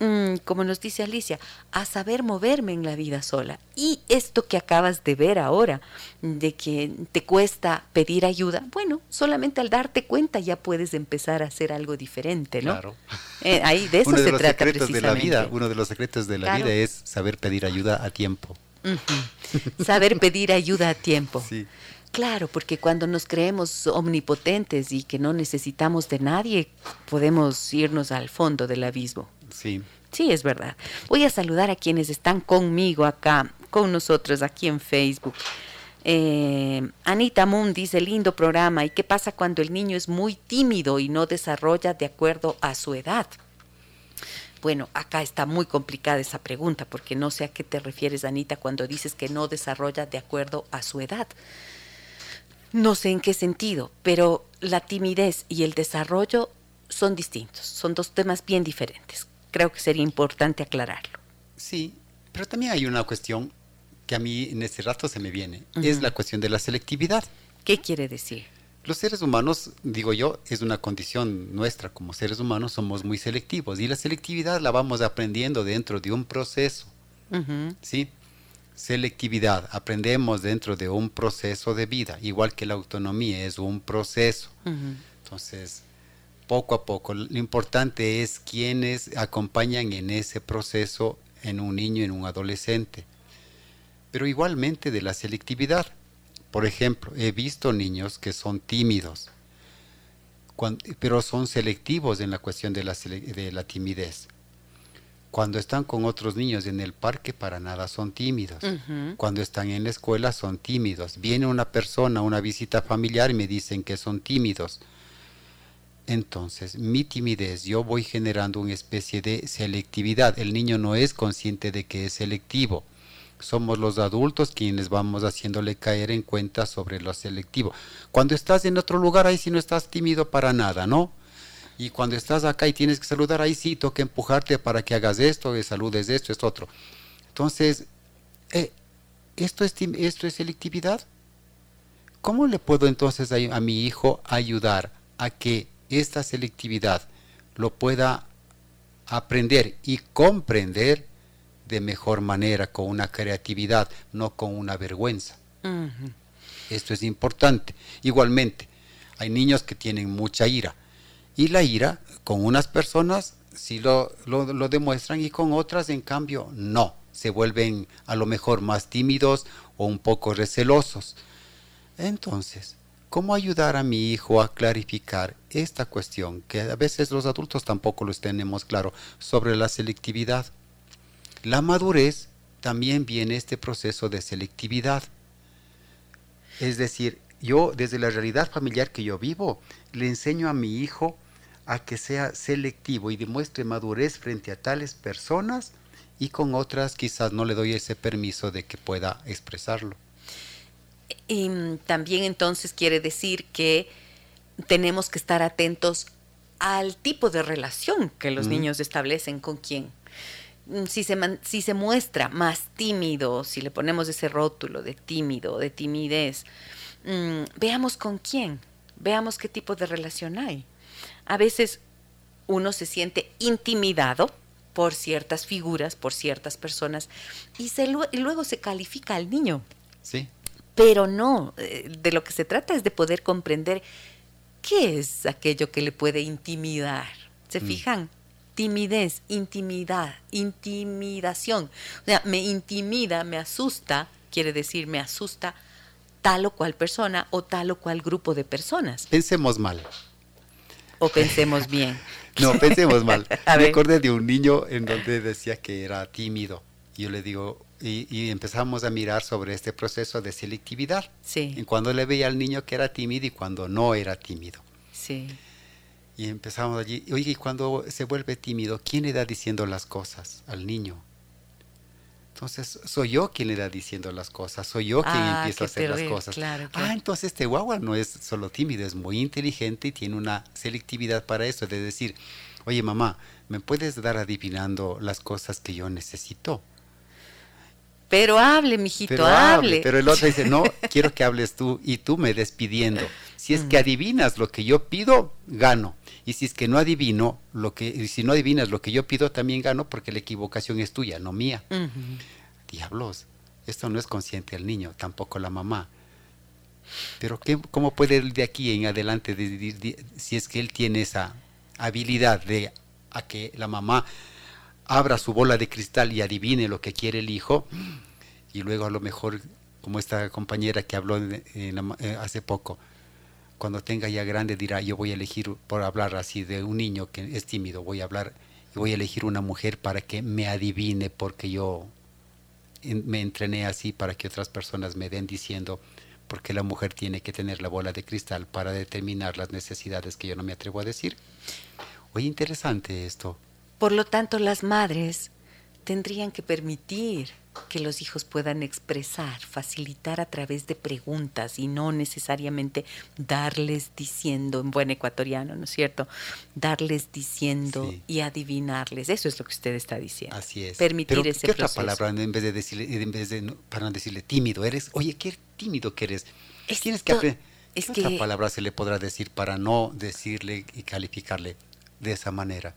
Mm, como nos dice Alicia, a saber moverme en la vida sola. Y esto que acabas de ver ahora, de que te cuesta pedir ayuda, bueno, solamente al darte cuenta ya puedes empezar a hacer algo diferente, ¿no? Claro. Eh, ahí de eso uno de los secretos de la vida, uno de los secretos de la vida es saber pedir ayuda a tiempo. Saber pedir ayuda a tiempo. Sí. Claro, porque cuando nos creemos omnipotentes y que no necesitamos de nadie, podemos irnos al fondo del abismo. Sí. Sí, es verdad. Voy a saludar a quienes están conmigo acá, con nosotros aquí en Facebook. Eh, Anita Moon dice, lindo programa. ¿Y qué pasa cuando el niño es muy tímido y no desarrolla de acuerdo a su edad? Bueno, acá está muy complicada esa pregunta porque no sé a qué te refieres, Anita, cuando dices que no desarrolla de acuerdo a su edad. No sé en qué sentido, pero la timidez y el desarrollo son distintos, son dos temas bien diferentes creo que sería importante aclararlo. Sí, pero también hay una cuestión que a mí en este rato se me viene, es la cuestión de la selectividad. ¿Qué quiere decir? Los seres humanos, digo yo, es una condición nuestra como seres humanos, somos muy selectivos y la selectividad la vamos aprendiendo dentro de un proceso. ¿Sí? Selectividad, aprendemos dentro de un proceso de vida, igual que la autonomía es un proceso. Entonces, poco a poco. Lo importante es quienes acompañan en ese proceso en un niño, en un adolescente. Pero igualmente de la selectividad. Por ejemplo, he visto niños que son tímidos, pero son selectivos en la cuestión de la, de la timidez. Cuando están con otros niños en el parque, para nada son tímidos. Cuando están en la escuela, son tímidos. Viene una persona, una visita familiar y me dicen que son tímidos entonces, mi timidez, yo voy generando una especie de selectividad. El niño no es consciente de que es selectivo. Somos los adultos quienes vamos haciéndole caer en cuenta sobre lo selectivo. Cuando estás en otro lugar, ahí sí no estás tímido para nada, ¿no? Y cuando estás acá y tienes que saludar, ahí sí toca empujarte para que hagas esto, que saludes esto, esto otro. Entonces, eh, ¿esto, es, ¿esto es selectividad? ¿Cómo le puedo entonces a, a mi hijo ayudar a que esta selectividad lo pueda aprender y comprender de mejor manera, con una creatividad, no con una vergüenza. Esto es importante. Igualmente, hay niños que tienen mucha ira y la ira con unas personas sí lo, lo demuestran y con otras en cambio no. Se vuelven a lo mejor más tímidos o un poco recelosos. Entonces, ¿Cómo ayudar a mi hijo a clarificar esta cuestión, que a veces los adultos tampoco lo tenemos claro, sobre la selectividad? La madurez también viene este proceso de selectividad. Es decir, yo desde la realidad familiar que yo vivo, le enseño a mi hijo a que sea selectivo y demuestre madurez frente a tales personas y con otras quizás no le doy ese permiso de que pueda expresarlo. Y también entonces quiere decir que tenemos que estar atentos al tipo de relación que los niños establecen con quién. Mm, si se, si se muestra más tímido, si le ponemos ese rótulo de tímido, de timidez, mm, veamos con quién, veamos qué tipo de relación hay. A veces uno se siente intimidado por ciertas figuras, por ciertas personas, y, se, y luego se califica al niño. Sí. Pero no, eh, de lo que se trata es de poder comprender qué es aquello que le puede intimidar. ¿Se mm. fijan? Timidez, intimidad, intimidación. O sea, me intimida, me asusta, quiere decir, me asusta tal o cual persona o tal o cual grupo de personas. Pensemos mal. O pensemos bien. no, pensemos mal. Me acordé de un niño en donde decía que era tímido. Y yo le digo, y, empezamos a mirar sobre este proceso de selectividad. Sí. Cuando le veía al niño que era tímido y cuando no era tímido. Sí. Y empezamos allí, oye, y cuando se vuelve tímido, ¿quién le da diciendo las cosas al niño? Entonces, soy yo quien le da diciendo las cosas, soy yo quien ah, empieza a hacer las cosas. Ah, entonces este guagua no es solo tímido, es muy inteligente y tiene una selectividad para eso, de decir, oye mamá, ¿me puedes dar adivinando las cosas que yo necesito? Pero hable, mijito, hable. Pero el otro dice, no, quiero que hables tú y tú me despidiendo. Si es que adivinas lo que yo pido, gano. Y si es que no adivino, lo que, si no adivinas lo que yo pido, también gano porque la equivocación es tuya, no mía. Diablos, esto no es consciente el niño, tampoco la mamá. Pero ¿qué, ¿cómo puede él de aquí en adelante, si es que él tiene esa habilidad de a que la mamá abra su bola de cristal y adivine lo que quiere el hijo, y luego a lo mejor, como esta compañera que habló eh, hace poco, cuando tenga ya grande dirá, yo voy a elegir, por hablar así de un niño que es tímido, voy a hablar, voy a elegir una mujer para que me adivine, porque yo me entrené así para que otras personas me den diciendo, porque la mujer tiene que tener la bola de cristal para determinar las necesidades que yo no me atrevo a decir. Oye, interesante esto. Por lo tanto, las madres tendrían que permitir que los hijos puedan expresar, facilitar a través de preguntas y no necesariamente darles diciendo en buen ecuatoriano, ¿no es cierto? Darles diciendo y adivinarles. Eso es lo que usted está diciendo. Así es. Permitir ese ¿qué otra palabra en vez de decirle, en vez de para no decirle tímido eres? Oye, qué tímido que eres. Tienes que aprender. ¿Qué otra palabra se le podrá decir para no decirle y calificarle de esa manera?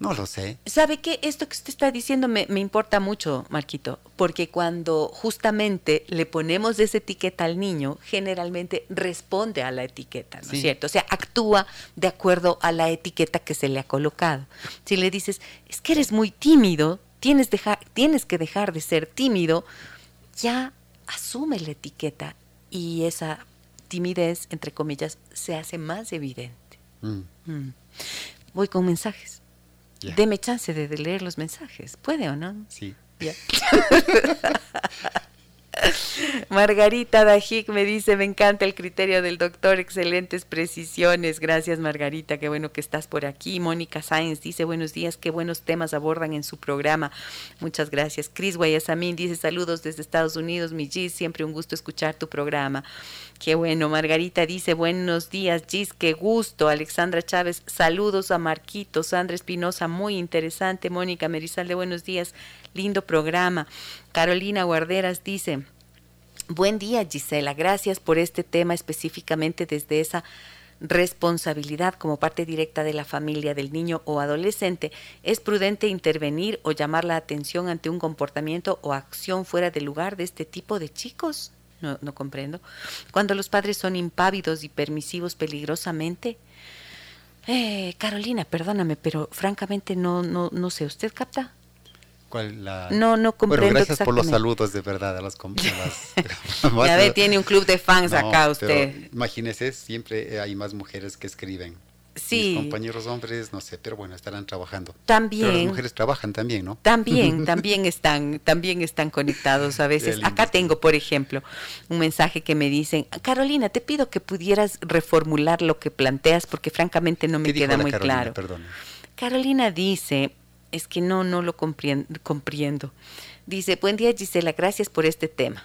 No lo sé. ¿Sabe qué? Esto que usted está diciendo me, importa mucho, Marquito, porque cuando justamente le ponemos esa etiqueta al niño, generalmente responde a la etiqueta, ¿no es cierto? O sea, actúa de acuerdo a la etiqueta que se le ha colocado. Si le dices, es que eres muy tímido, tienes, tienes que dejar de ser tímido, ya asume la etiqueta y esa timidez, entre comillas, se hace más evidente. Mm. Mm. Voy con mensajes. Deme chance de, leer los mensajes. ¿Puede o no? Sí. Margarita Dajik me dice, me encanta el criterio del doctor, excelentes precisiones. Gracias Margarita, qué bueno que estás por aquí. Mónica Sáenz dice, buenos días, qué buenos temas abordan en su programa. Muchas gracias. Cris Guayasamín dice, saludos desde Estados Unidos, mi Gis, siempre un gusto escuchar tu programa. Qué bueno, Margarita dice, buenos días, Gis, qué gusto. Alexandra Chávez, saludos a Marquito. Sandra Espinosa, muy interesante. Mónica Merizalde, buenos días, lindo programa. Carolina Guarderas dice, buen día Gisela, gracias por este tema específicamente desde esa responsabilidad como parte directa de la familia del niño o adolescente, es prudente intervenir o llamar la atención ante un comportamiento o acción fuera de lugar de este tipo de chicos no, no comprendo. Cuando los padres son impávidos y permisivos peligrosamente. Eh, Carolina, perdóname, pero francamente no, no, no sé. ¿Usted capta? ¿Cuál la... No, no comprendo. Bueno, gracias por los saludos de verdad a las compañeras. ya ve, tiene un club de fans acá usted. imagínese, siempre hay más mujeres que escriben. Sí. Mis compañeros hombres, no sé, pero bueno, estarán trabajando. También. Pero las mujeres trabajan también, ¿no? También, también están, también están conectados a veces. Acá tengo, por ejemplo, un mensaje que me dicen, Carolina, te pido que pudieras reformular lo que planteas porque francamente no me queda muy claro. Perdón. Carolina dice, es que no, no lo comprendo. Dice, buen día Gisela, gracias por este tema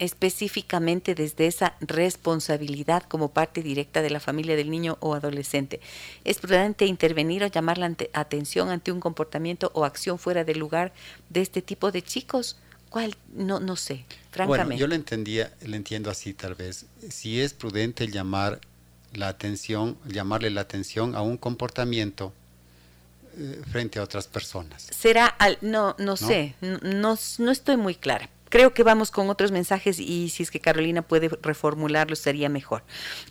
específicamente desde esa responsabilidad como parte directa de la familia del niño o adolescente. Es prudente intervenir o llamar la atención ante un comportamiento o acción fuera del lugar de este tipo de chicos. ¿Cuál? No, no sé, francamente. Bueno, yo lo entendía, lo entiendo así tal vez. Si es prudente llamar la atención, llamarle la atención a un comportamiento eh, frente a otras personas. Será, al, no, no, sé, no, no estoy muy clara. Creo que vamos con otros mensajes y si es que Carolina puede reformularlo sería mejor.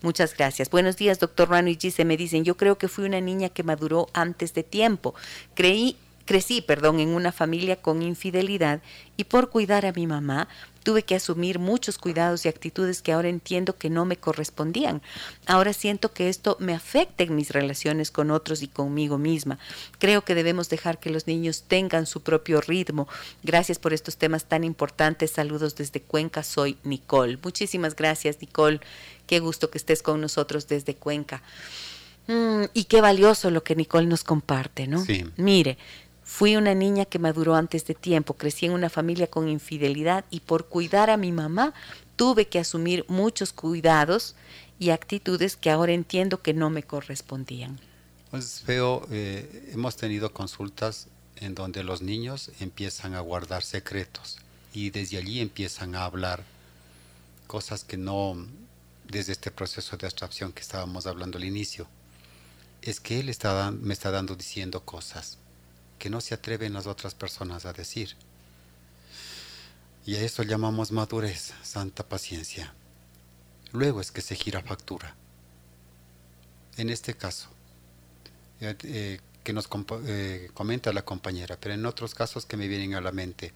Muchas gracias. Buenos días, doctor Rano y Gise. Me dicen, yo creo que fui una niña que maduró antes de tiempo. Creí crecí, perdón, en una familia con infidelidad y por cuidar a mi mamá tuve que asumir muchos cuidados y actitudes que ahora entiendo que no me correspondían. Ahora siento que esto me afecta en mis relaciones con otros y conmigo misma. Creo que debemos dejar que los niños tengan su propio ritmo. Gracias por estos temas tan importantes. Saludos desde Cuenca. Soy Nicole. Muchísimas gracias, Nicole. Qué gusto que estés con nosotros desde Cuenca. Mm, y qué valioso lo que Nicole nos comparte, ¿no? Sí. Mire, Fui una niña que maduró antes de tiempo, crecí en una familia con infidelidad y por cuidar a mi mamá tuve que asumir muchos cuidados y actitudes que ahora entiendo que no me correspondían. Pues veo, eh, hemos tenido consultas en donde los niños empiezan a guardar secretos y desde allí empiezan a hablar cosas que no, desde este proceso de abstracción que estábamos hablando al inicio, es que él está, me está dando diciendo cosas que no se atreven las otras personas a decir. Y a eso llamamos madurez, santa paciencia. Luego es que se gira factura. En este caso, eh, eh, que nos eh, comenta la compañera, pero en otros casos que me vienen a la mente,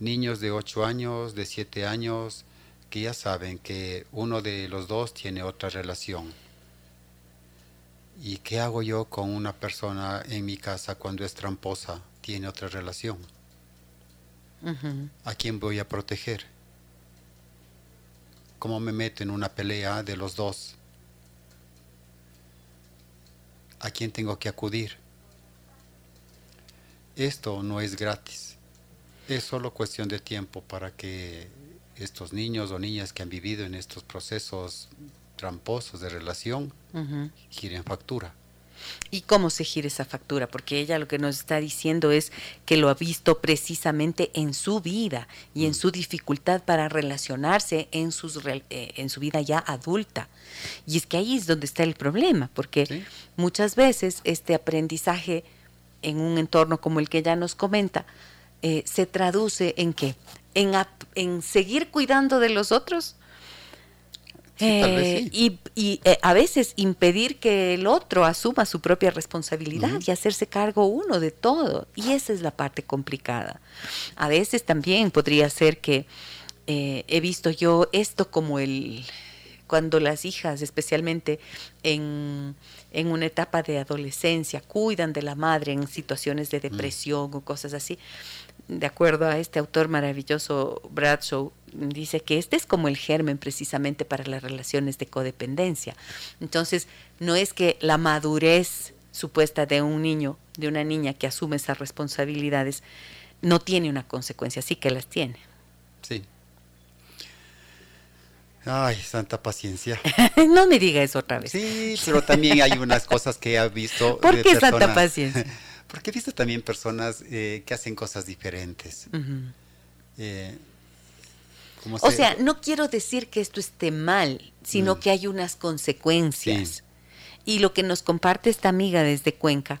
niños de 8 años, de 7 años, que ya saben que uno de los dos tiene otra relación ¿Y qué hago yo con una persona en mi casa cuando es tramposa, tiene otra relación? ¿A quién voy a proteger? ¿Cómo me meto en una pelea de los dos? ¿A quién tengo que acudir? Esto no es gratis. Es solo cuestión de tiempo para que estos niños o niñas que han vivido en estos procesos tramposos de relación giren factura. ¿Y cómo se gira esa factura? Porque ella lo que nos está diciendo es que lo ha visto precisamente en su vida y en mm. su dificultad para relacionarse en, sus, eh, en su vida ya adulta. Y es que ahí es donde está el problema, porque muchas veces este aprendizaje en un entorno como el que ella nos comenta eh, se traduce en qué? En, en seguir cuidando de los otros eh, y, eh, a veces impedir que el otro asuma su propia responsabilidad y hacerse cargo uno de todo. Y esa es la parte complicada. A veces también podría ser que eh, he visto yo esto como el cuando las hijas, especialmente en, en, una etapa de adolescencia, cuidan de la madre en situaciones de mm. depresión o cosas así, de acuerdo a este autor maravilloso, Bradshaw, dice que este es como el germen precisamente para las relaciones de codependencia. Entonces, no es que la madurez supuesta de un niño, de una niña que asume esas responsabilidades, no tiene una consecuencia, sí que las tiene. Sí. Ay, santa paciencia. no me diga eso otra vez. Sí, pero también hay unas cosas que he visto. ¿Por qué santa paciencia? Porque he visto también personas eh, que hacen cosas diferentes. Eh, o sea, no quiero decir que esto esté mal, sino mm. que hay unas consecuencias. Y lo que nos comparte esta amiga desde Cuenca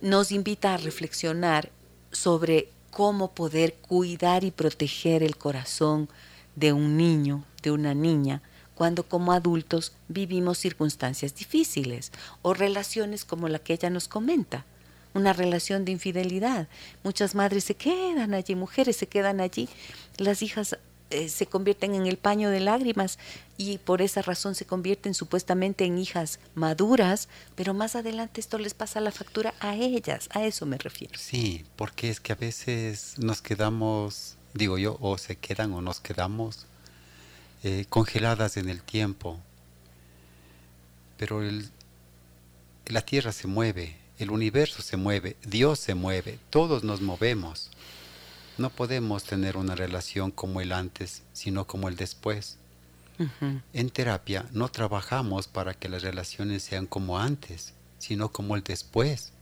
nos invita a reflexionar sobre cómo poder cuidar y proteger el corazón de un niño, de una niña, cuando como adultos vivimos circunstancias difíciles o relaciones como la que ella nos comenta una relación de infidelidad. Muchas madres se quedan allí, mujeres se quedan allí, las hijas eh, se convierten en el paño de lágrimas y por esa razón se convierten supuestamente en hijas maduras, pero más adelante esto les pasa la factura a ellas, a eso me refiero. Sí, porque es que a veces nos quedamos, digo yo, o se quedan o nos quedamos eh, congeladas en el tiempo, pero la tierra se mueve, el universo se mueve, Dios se mueve, todos nos movemos. No podemos tener una relación como el antes, sino como el después. En terapia no trabajamos para que las relaciones sean como antes, sino como el después,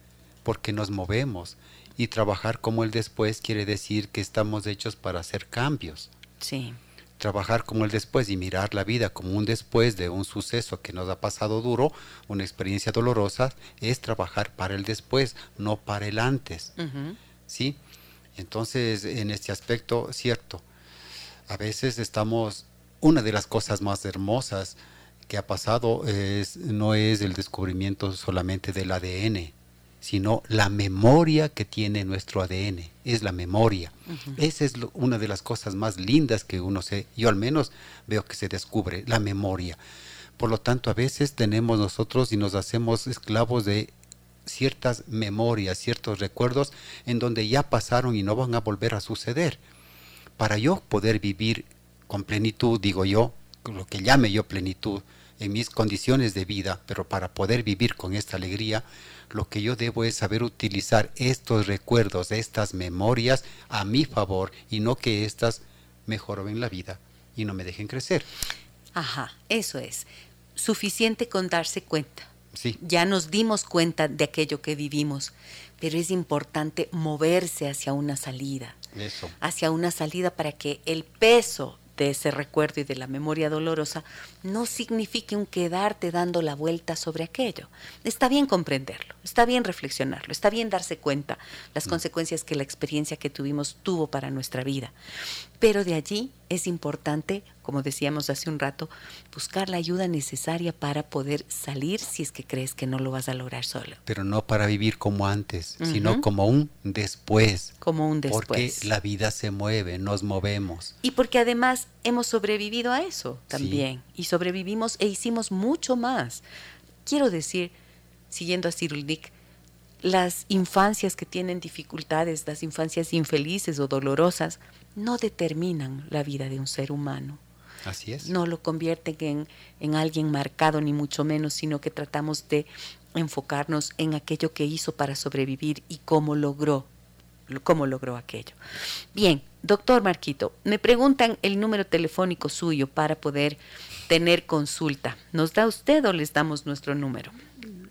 porque nos movemos. Y trabajar como el después quiere decir que estamos hechos para hacer cambios. Sí. trabajar como el después y mirar la vida como un después de un suceso que nos ha pasado duro, una experiencia dolorosa, es trabajar para el después, no para el antes. ¿Sí? Entonces, en este aspecto, cierto, a veces estamos, una de las cosas más hermosas que ha pasado es, no es el descubrimiento solamente del ADN, sino la memoria que tiene nuestro ADN, es la memoria. Esa es una de las cosas más lindas que uno se, yo al menos veo que se descubre, la memoria. Por lo tanto, a veces tenemos nosotros y nos hacemos esclavos de ciertas memorias, ciertos recuerdos en donde ya pasaron y no van a volver a suceder. Para yo poder vivir con plenitud, digo yo, lo que llame yo plenitud, en mis condiciones de vida, pero para poder vivir con esta alegría, lo que yo debo es saber utilizar estos recuerdos, estas memorias a mi favor y no que éstas mejoren la vida y no me dejen crecer. Ajá, eso es. Suficiente con darse cuenta. Sí. Ya nos dimos cuenta de aquello que vivimos, pero es importante moverse hacia una salida. Eso. Hacia una salida para que el peso de ese recuerdo y de la memoria dolorosa no signifique un quedarte dando la vuelta sobre aquello. Está bien comprenderlo, está bien reflexionarlo, está bien darse cuenta las mm. consecuencias que la experiencia que tuvimos tuvo para nuestra vida. Pero de allí es importante, como decíamos hace un rato, buscar la ayuda necesaria para poder salir si es que crees que no lo vas a lograr solo. Pero no para vivir como antes, sino como un después. Como un después. Porque la vida se mueve, nos movemos. Y porque además hemos sobrevivido a eso también. Y sobrevivimos e hicimos mucho más. Quiero decir, siguiendo a Cyrulnik, las infancias que tienen dificultades, las infancias infelices o dolorosas, no determinan la vida de un ser humano. Así es. No lo convierten en, en alguien marcado, ni mucho menos, sino que tratamos de enfocarnos en aquello que hizo para sobrevivir y cómo logró, cómo logró aquello. Bien, doctor Marquito, me preguntan el número telefónico suyo para poder tener consulta. ¿Nos da usted o les damos nuestro número?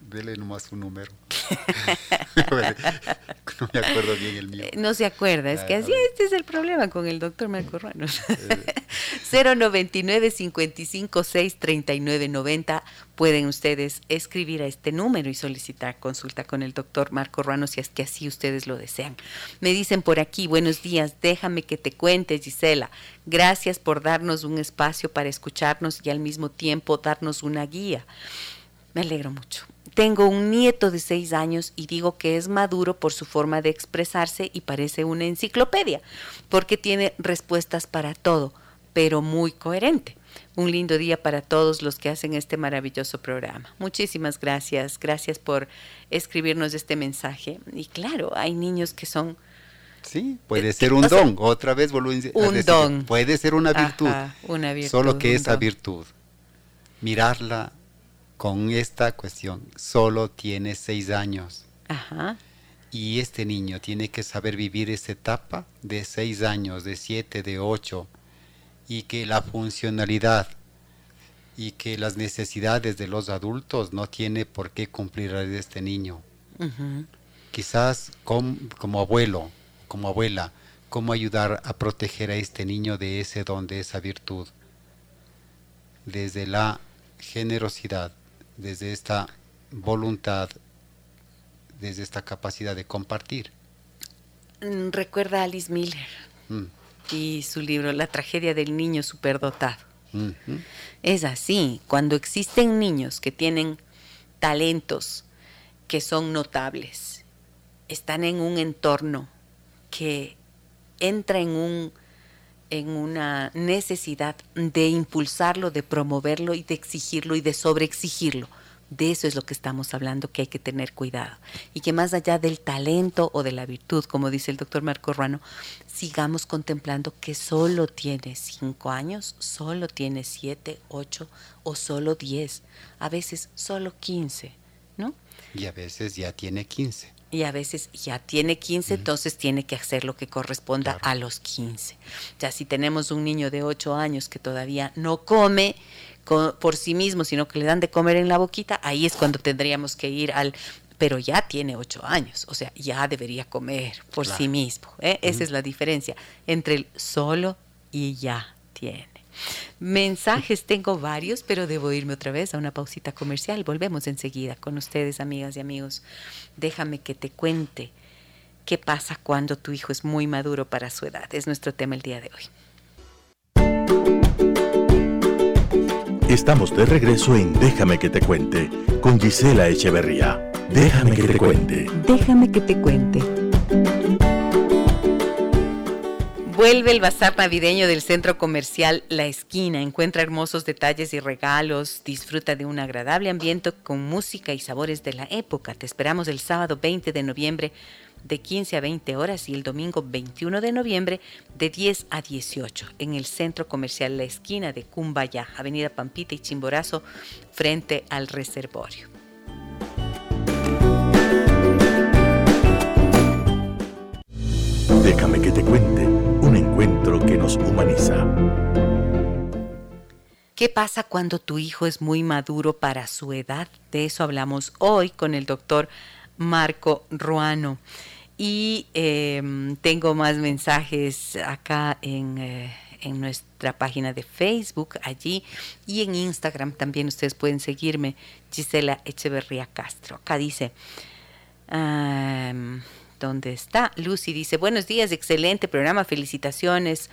Dele nomás su número. no me acuerdo bien el mío. No se acuerda, es que así este es el problema con el doctor Marco Ruano. 099 55 6 39 90 pueden ustedes escribir a este número y solicitar consulta con el doctor Marco Ruano si es que así ustedes lo desean. Me dicen por aquí, buenos días, déjame que te cuente, Gisela. Gracias por darnos un espacio para escucharnos y al mismo tiempo darnos una guía. Me alegro mucho. Tengo un nieto de seis años y digo que es maduro por su forma de expresarse y parece una enciclopedia, porque tiene respuestas para todo, pero muy coherente. Un lindo día para todos los que hacen este maravilloso programa. Muchísimas gracias. Gracias por escribirnos este mensaje. Y claro, hay niños que son... Sí, puede ser un don. Otra vez vuelvo a decir. Un don. Puede ser una virtud. una virtud. Solo que esa virtud, mirarla con esta cuestión. Solo tiene seis años. Ajá. Y este niño tiene que saber vivir esa etapa de seis años, de siete, de ocho, y que la funcionalidad y que las necesidades de los adultos no tiene por qué cumplir de este niño. Quizás como abuelo, como abuela, cómo ayudar a proteger a este niño de ese don, de esa virtud, desde la generosidad, desde esta voluntad, desde esta capacidad de compartir. Mm, recuerda a Alice Miller mm. y su libro La tragedia del niño superdotado. Es así, cuando existen niños que tienen talentos que son notables, están en un entorno que entra en un en una necesidad de impulsarlo, de promoverlo y de exigirlo y de sobreexigirlo. De eso es lo que estamos hablando, que hay que tener cuidado. Y que más allá del talento o de la virtud, como dice el doctor Marco Ruano, sigamos contemplando que solo tiene cinco años, solo tiene siete, ocho o solo diez, a veces solo quince, ¿no? Y a veces ya tiene quince y a veces ya tiene 15, entonces tiene que hacer lo que corresponda a los 15. Ya si tenemos un niño de 8 años que todavía no come por sí mismo, sino que le dan de comer en la boquita, ahí es cuando tendríamos que ir al pero ya tiene 8 años, o sea, ya debería comer por sí mismo. ¿eh? Esa es la diferencia entre el solo y ya tiene. Mensajes tengo varios, pero debo irme otra vez a una pausita comercial. Volvemos enseguida con ustedes, amigas y amigos. Déjame que te cuente qué pasa cuando tu hijo es muy maduro para su edad. Es nuestro tema el día de hoy. Estamos de regreso en Déjame que te cuente con Gisela Echeverría. Déjame que te cuente. Déjame que te cuente. Vuelve el bazar navideño del centro comercial La Esquina. Encuentra hermosos detalles y regalos. Disfruta de un agradable ambiente con música y sabores de la época. Te esperamos el sábado 20 de noviembre de 15 a 20 horas y el domingo 21 de noviembre de 10 a 18 en el centro comercial La Esquina de Cumbaya, Avenida Pampita y Chimborazo, frente al reservorio. Déjame que te cuente que nos humaniza. ¿Qué pasa cuando tu hijo es muy maduro para su edad? De eso hablamos hoy con el doctor Marco Ruano. Y em, tengo más mensajes acá en, eh, en, nuestra página de Facebook, allí, y en Instagram también ustedes pueden seguirme, Gisela Echeverría Castro. Acá dice, ¿dónde está? Lucy dice, buenos días, excelente programa, felicitaciones.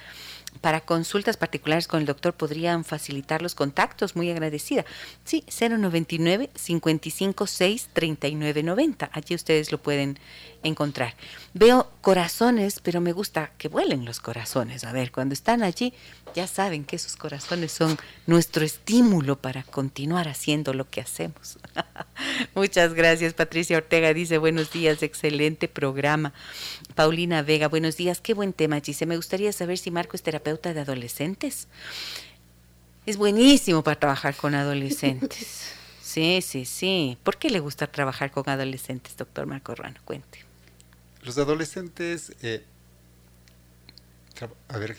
Para consultas particulares con el doctor podrían facilitar los contactos, muy agradecida. Sí, 099 556 3990. Allí ustedes lo pueden encontrar. Veo corazones, pero me gusta que vuelen los corazones. A ver, cuando están allí, ya saben que esos corazones son nuestro estímulo para continuar haciendo lo que hacemos. Muchas gracias, Patricia Ortega. Dice, buenos días, excelente programa. Paulina Vega, buenos días, qué buen tema, Dice, Me gustaría saber si Marco es terapeuta de adolescentes. Es buenísimo para trabajar con adolescentes. Sí, sí, sí. ¿Por qué le gusta trabajar con adolescentes, doctor Marco Ruano? Cuente. Los adolescentes, eh, a ver,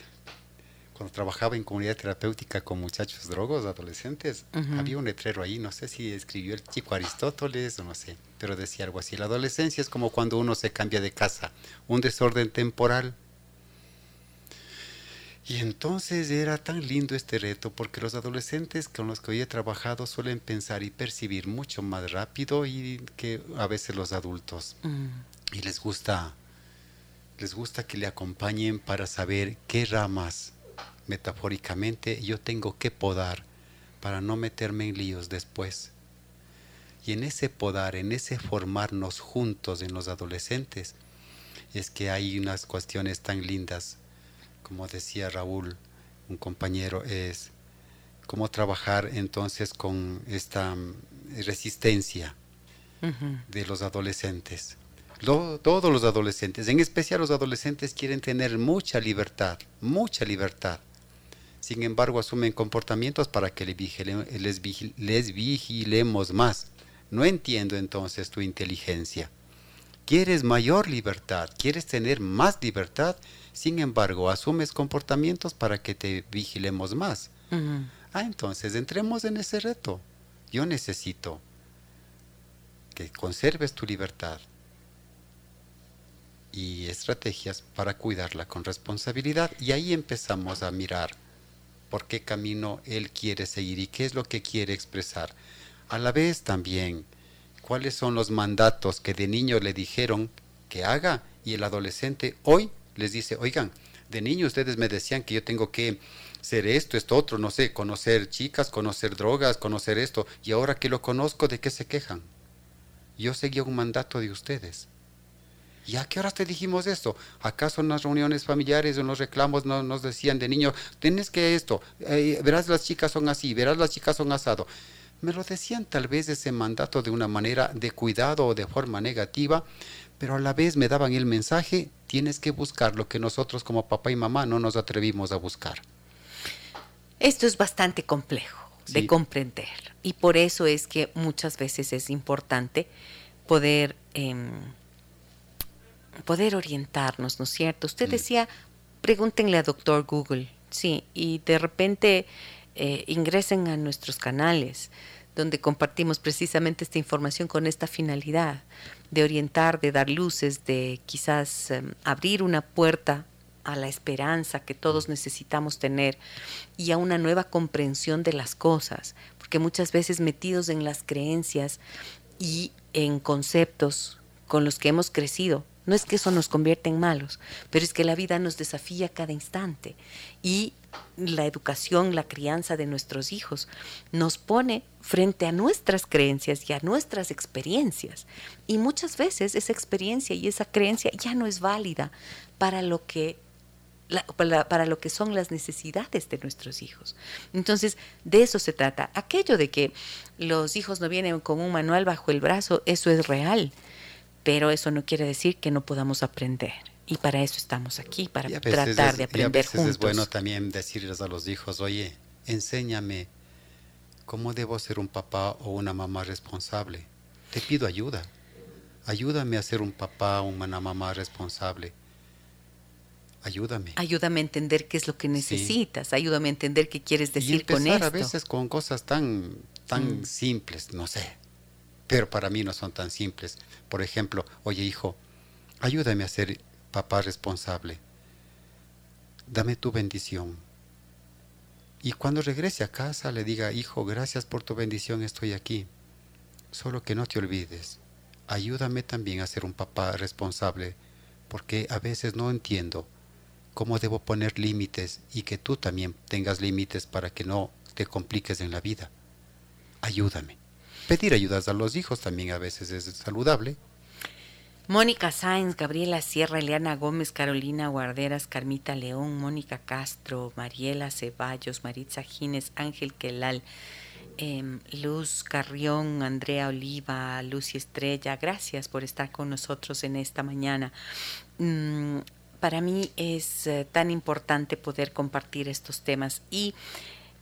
cuando trabajaba en comunidad terapéutica con muchachos drogos, adolescentes, había un letrero ahí, no sé si escribió el chico Aristóteles o no sé, pero decía algo así. La adolescencia es como cuando uno se cambia de casa, un desorden temporal. Y entonces era tan lindo este reto porque los adolescentes con los que hoy he trabajado suelen pensar y percibir mucho más rápido y que a veces los adultos. Mm y les gusta les gusta que le acompañen para saber qué ramas metafóricamente yo tengo que podar para no meterme en líos después. Y en ese podar, en ese formarnos juntos en los adolescentes, es que hay unas cuestiones tan lindas, como decía Raúl, un compañero, es cómo trabajar entonces con esta mm, resistencia de los adolescentes todos los adolescentes, en especial los adolescentes, quieren tener mucha libertad, mucha libertad. Sin embargo, asumen comportamientos para que les, les vigilemos más. No entiendo entonces tu inteligencia. Quieres mayor libertad, quieres tener más libertad, sin embargo, asumes comportamientos para que te vigilemos más. Ah, entonces entremos en ese reto. Yo necesito que conserves tu libertad, y estrategias para cuidarla con responsabilidad. Y ahí empezamos a mirar por qué camino él quiere seguir y qué es lo que quiere expresar. A la vez también, cuáles son los mandatos que de niño le dijeron que haga y el adolescente hoy les dice, oigan, de niño ustedes me decían que yo tengo que ser esto, esto, otro, no sé, conocer chicas, conocer drogas, conocer esto, y ahora que lo conozco, ¿de qué se quejan? Yo seguía un mandato de ustedes. ¿Y a qué horas te dijimos esto? ¿Acaso en las reuniones familiares en los reclamos no, nos decían de niño, tienes que esto, eh, verás las chicas son así, verás las chicas son asado? Me lo decían tal vez ese mandato de una manera de cuidado o de forma negativa, pero a la vez me daban el mensaje, tienes que buscar lo que nosotros como papá y mamá no nos atrevimos a buscar. Esto es bastante complejo de comprender y por eso es que muchas veces es importante poder... Em, poder orientarnos, ¿no es cierto? Usted mm. decía, pregúntenle a doctor Google, sí, y de repente eh, ingresen a nuestros canales donde compartimos precisamente esta información con esta finalidad de orientar, de dar luces, de quizás em, abrir una puerta a la esperanza que todos necesitamos tener y a una nueva comprensión de las cosas, porque muchas veces metidos en las creencias y en conceptos con los que hemos crecido, no es que eso nos convierta en malos, pero es que la vida nos desafía cada instante y la educación, la crianza de nuestros hijos nos pone frente a nuestras creencias y a nuestras experiencias. Y muchas veces esa experiencia y esa creencia ya no es válida para lo que para, lo que son las necesidades de nuestros hijos. Entonces, de eso se trata. Aquello de que los hijos no vienen con un manual bajo el brazo, eso es real pero eso no quiere decir que no podamos aprender. Y para eso estamos aquí, para tratar de aprender y a veces Es bueno también decirles a los hijos, oye, enséñame cómo debo ser un papá o una mamá responsable. Te pido ayuda. Ayúdame a ser un papá o una mamá responsable. Ayúdame. Ayúdame a entender qué es lo que necesitas. Ayúdame a entender qué quieres decir con esto. a veces con cosas tan, tan mm. simples, no sé pero para mí no son tan simples. Por ejemplo, oye hijo, ayúdame a ser papá responsable. Dame tu bendición. Y cuando regrese a casa le diga, hijo, gracias por tu bendición, estoy aquí. Solo que no te olvides, ayúdame también a ser un papá responsable, porque a veces no entiendo cómo debo poner límites y que tú también tengas límites para que no te compliques en la vida. Ayúdame. Pedir ayudas a los hijos también a veces es saludable. Mónica Sáenz, Gabriela Sierra, Eliana Gómez, Carolina Guarderas, Carmita León, Mónica Castro, Mariela Ceballos, Maritza Gines, Ángel Quelal, em, Luz Carrión, Andrea Oliva, Lucy Estrella, gracias por estar con nosotros en esta mañana. Mm, para mí es eh, tan importante poder compartir estos temas y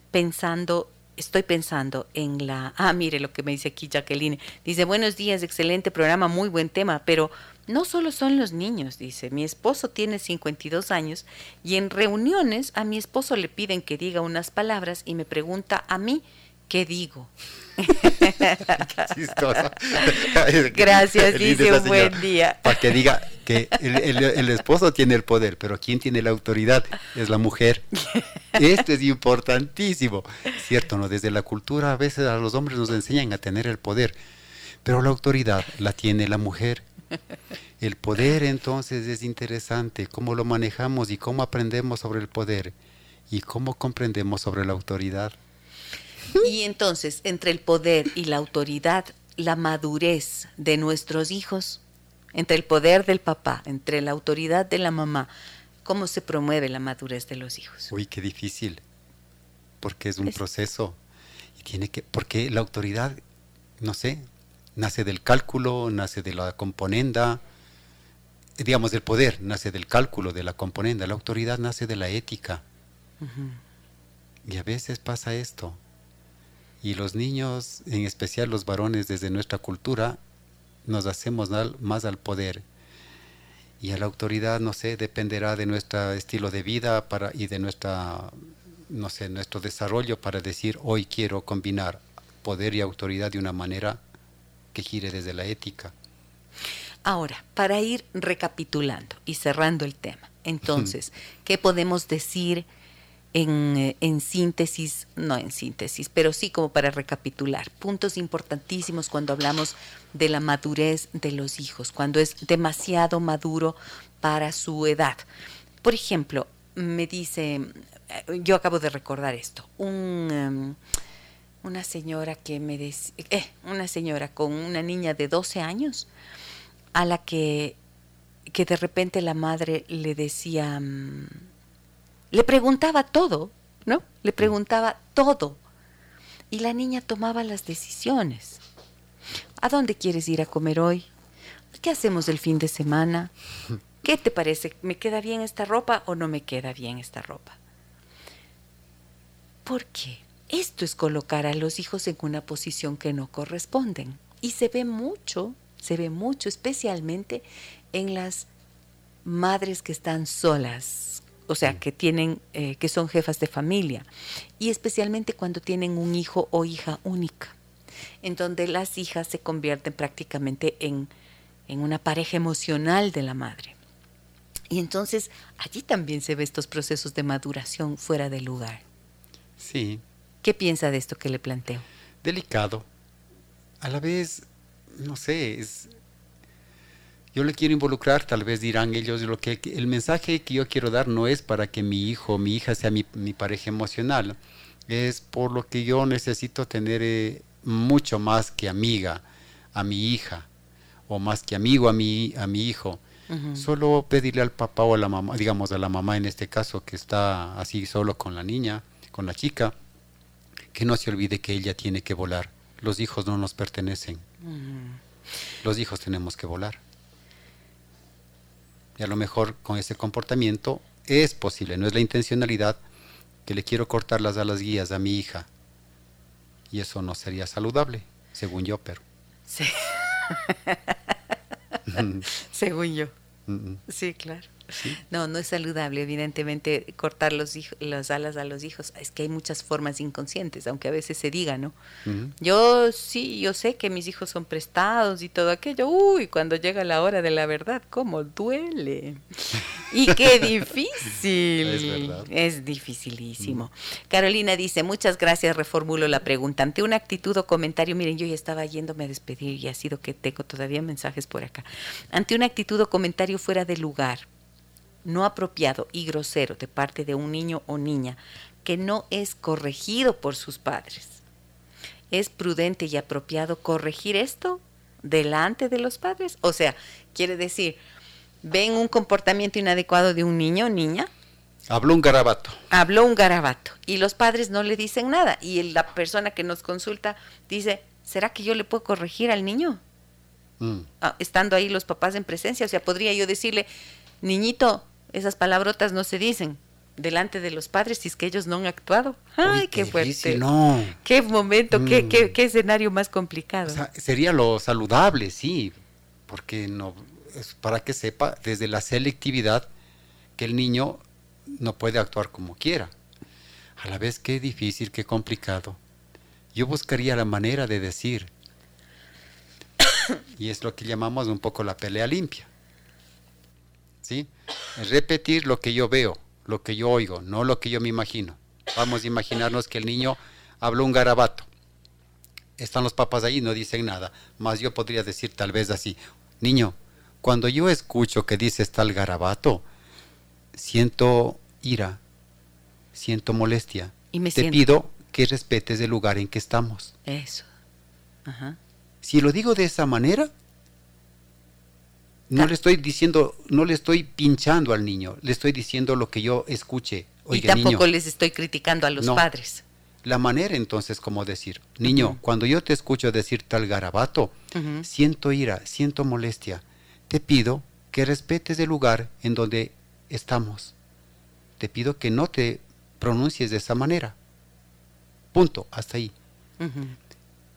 pensando estoy pensando en la... Ah, mire lo que me dice aquí Jacqueline. Dice, buenos días, excelente programa, muy buen tema, pero no solo son los niños, dice, mi esposo tiene 52 años y en reuniones a mi esposo le piden que diga unas palabras y me pregunta a mí qué digo. Gracias, dice un buen día. Para que diga que el, esposo tiene el poder, pero quien tiene la autoridad es la mujer. Esto es importantísimo, ¿cierto? ¿no? Desde la cultura a veces a los hombres nos enseñan a tener el poder, pero la autoridad la tiene la mujer. El poder entonces es interesante, cómo lo manejamos y cómo aprendemos sobre el poder y cómo comprendemos sobre la autoridad. Y entonces, entre el poder y la autoridad, la madurez de nuestros hijos, entre el poder del papá, entre la autoridad de la mamá, ¿cómo se promueve la madurez de los hijos? Uy, qué difícil, porque es un proceso y tiene que, porque la autoridad, no sé, nace del cálculo, nace de la componenda, digamos, del poder, nace del cálculo, de la componenda, la autoridad nace de la ética. Y a veces pasa esto, y los niños, en especial los varones desde nuestra cultura, nos hacemos más al poder. Y a la autoridad, no sé, dependerá de nuestro estilo de vida para, y de nuestra, no sé, nuestro desarrollo para decir, hoy quiero combinar poder y autoridad de una manera que gire desde la ética. Ahora, para ir recapitulando y cerrando el tema, entonces, ¿qué podemos decir? Eh, en, síntesis, no en síntesis, pero sí como para recapitular, puntos importantísimos cuando hablamos de la madurez de los hijos, cuando es demasiado maduro para su edad. Por ejemplo, me dice, eh, yo acabo de recordar esto, un, em, una señora que me decía, eh, una señora con una niña de 12 años a la que, que de repente la madre le decía, mm, le preguntaba todo, ¿no? Le mm. preguntaba todo. Y la niña tomaba las decisiones. ¿A dónde quieres ir a comer hoy? ¿Qué hacemos el fin de semana? ¿Qué te parece? ¿Me queda bien esta ropa o no me queda bien esta ropa? ¿Por qué? Esto es colocar a los hijos en una posición que no corresponden. Y se ve mucho, se ve mucho, especialmente en las madres que están solas, o sea, que tienen, eh, que son jefas de familia, y especialmente cuando tienen un hijo o hija única, en donde las hijas se convierten prácticamente en, en una pareja emocional de la madre. Y entonces allí también se ve estos procesos de maduración fuera de lugar. Sí. ¿Qué piensa de esto que le planteo? Delicado. A la vez, no sé, es, yo le quiero involucrar, tal vez dirán ellos, lo que el mensaje que yo quiero dar no es para que mi hijo o mi hija sea mi, mi, pareja emocional, es por lo que yo necesito tener eh, mucho más que amiga a mi hija o más que amigo a mi, a mi hijo. Solo pedirle al papá o a la mamá, digamos a la mamá en este caso que está así solo con la niña, con la chica, que no se olvide que ella tiene que volar. Los hijos no nos pertenecen. Los hijos tenemos que volar. Y a lo mejor con ese comportamiento es posible, no es la intencionalidad que le quiero cortar las alas guías a mi hija. Y eso no sería saludable, según yo, pero. Sí. según yo. Sí, claro. ¿Sí? No, no es saludable, evidentemente, cortar los las alas a los hijos. Es que hay muchas formas inconscientes, aunque a veces se diga, ¿no? Uh -huh. Yo sí, yo sé que mis hijos son prestados y todo aquello. Uy, cuando llega la hora de la verdad, ¿cómo duele? y qué difícil. Es verdad. Es dificilísimo. Uh -huh. Carolina dice, muchas gracias, reformulo la pregunta. Ante una actitud o comentario, miren, yo ya estaba yéndome a despedir y ha sido que tengo todavía mensajes por acá. Ante una actitud o comentario fuera de lugar, no apropiado y grosero de parte de un niño o niña que no es corregido por sus padres. ¿Es prudente y apropiado corregir esto delante de los padres? O sea, quiere decir, ven un comportamiento inadecuado de un niño o niña. Habló un garabato. Habló un garabato y los padres no le dicen nada y la persona que nos consulta dice, ¿será que yo le puedo corregir al niño? Mm. Ah, estando ahí los papás en presencia, o sea, podría yo decirle, niñito, esas palabrotas no se dicen delante de los padres si es que ellos no han actuado. ¡Ay, Uy, qué, qué fuerte! difícil, no. ¡Qué momento! Mm. Qué, qué, qué, escenario más complicado! O sea, sería lo saludable, sí, porque no, es para que sepa desde la selectividad que el niño no puede actuar como quiera. A la vez, qué difícil, qué complicado. Yo buscaría la manera de decir, y es lo que llamamos un poco la pelea limpia. ¿Sí? Repetir lo que yo veo, lo que yo oigo, no lo que yo me imagino. Vamos a imaginarnos que el niño habló un garabato. Están los papás ahí, no dicen nada. Más yo podría decir tal vez así, niño, cuando yo escucho que dices tal garabato, siento ira, siento molestia. Y me Te siento. pido que respetes el lugar en que estamos. Eso. Ajá. Si lo digo de esa manera, no le estoy diciendo, no le estoy pinchando al niño, le estoy diciendo lo que yo escuche. y Oiga, tampoco niño, les estoy criticando a los No. padres. la manera entonces como decir, niño, cuando yo te escucho decir tal garabato, siento ira, siento molestia, te pido que respetes el lugar en donde estamos. Te pido que no te pronuncies de esa manera. Punto, hasta ahí.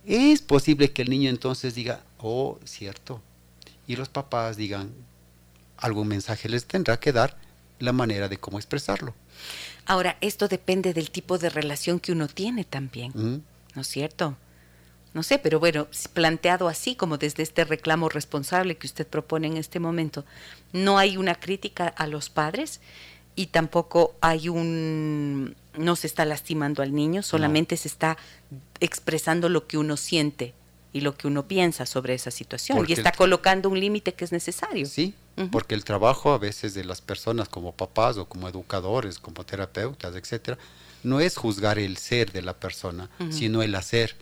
Es posible que el niño entonces diga, oh, cierto. Y los papás digan, algún mensaje les tendrá que dar la manera de cómo expresarlo. Ahora, esto depende del tipo de relación que uno tiene también. ¿Mm? ¿no es cierto? No sé, pero bueno, planteado así como desde este reclamo responsable que usted propone en este momento, no hay una crítica a los padres y tampoco hay un no se está lastimando al niño, solamente se está expresando lo que uno siente y lo que uno piensa sobre esa situación Porque y está colocando un límite que es necesario. Sí, porque el trabajo a veces de las personas como papás o como educadores, como terapeutas, etcétera, no es juzgar el ser de la persona, sino el hacer.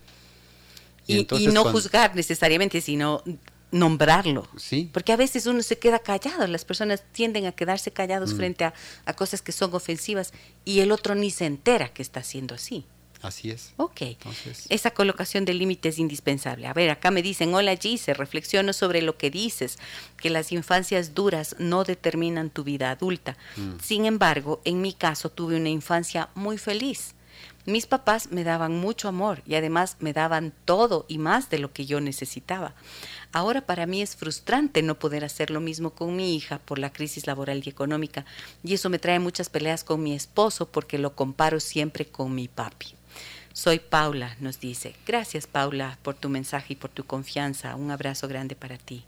Y, y entonces no cuando- juzgar necesariamente, sino nombrarlo. Sí, Porque a veces uno se queda callado, las personas tienden a quedarse callados Mm. frente a, a cosas que son ofensivas y el otro ni se entera que está haciendo así. Así es. Ok. Entonces, Esa colocación de límite es indispensable. A ver, acá me dicen, hola Gise, reflexiono sobre lo que dices, que las infancias duras no determinan tu vida adulta. Mm. Sin embargo, en mi caso tuve una infancia muy feliz. Mis papás me daban mucho amor y además me daban todo y más de lo que yo necesitaba. Ahora para mí es frustrante no poder hacer lo mismo con mi hija por la crisis laboral y económica y eso me trae muchas peleas con mi esposo porque lo comparo siempre con mi papi. Soy Paula, nos dice. Gracias Paula por tu mensaje y por tu confianza. Un abrazo grande para ti.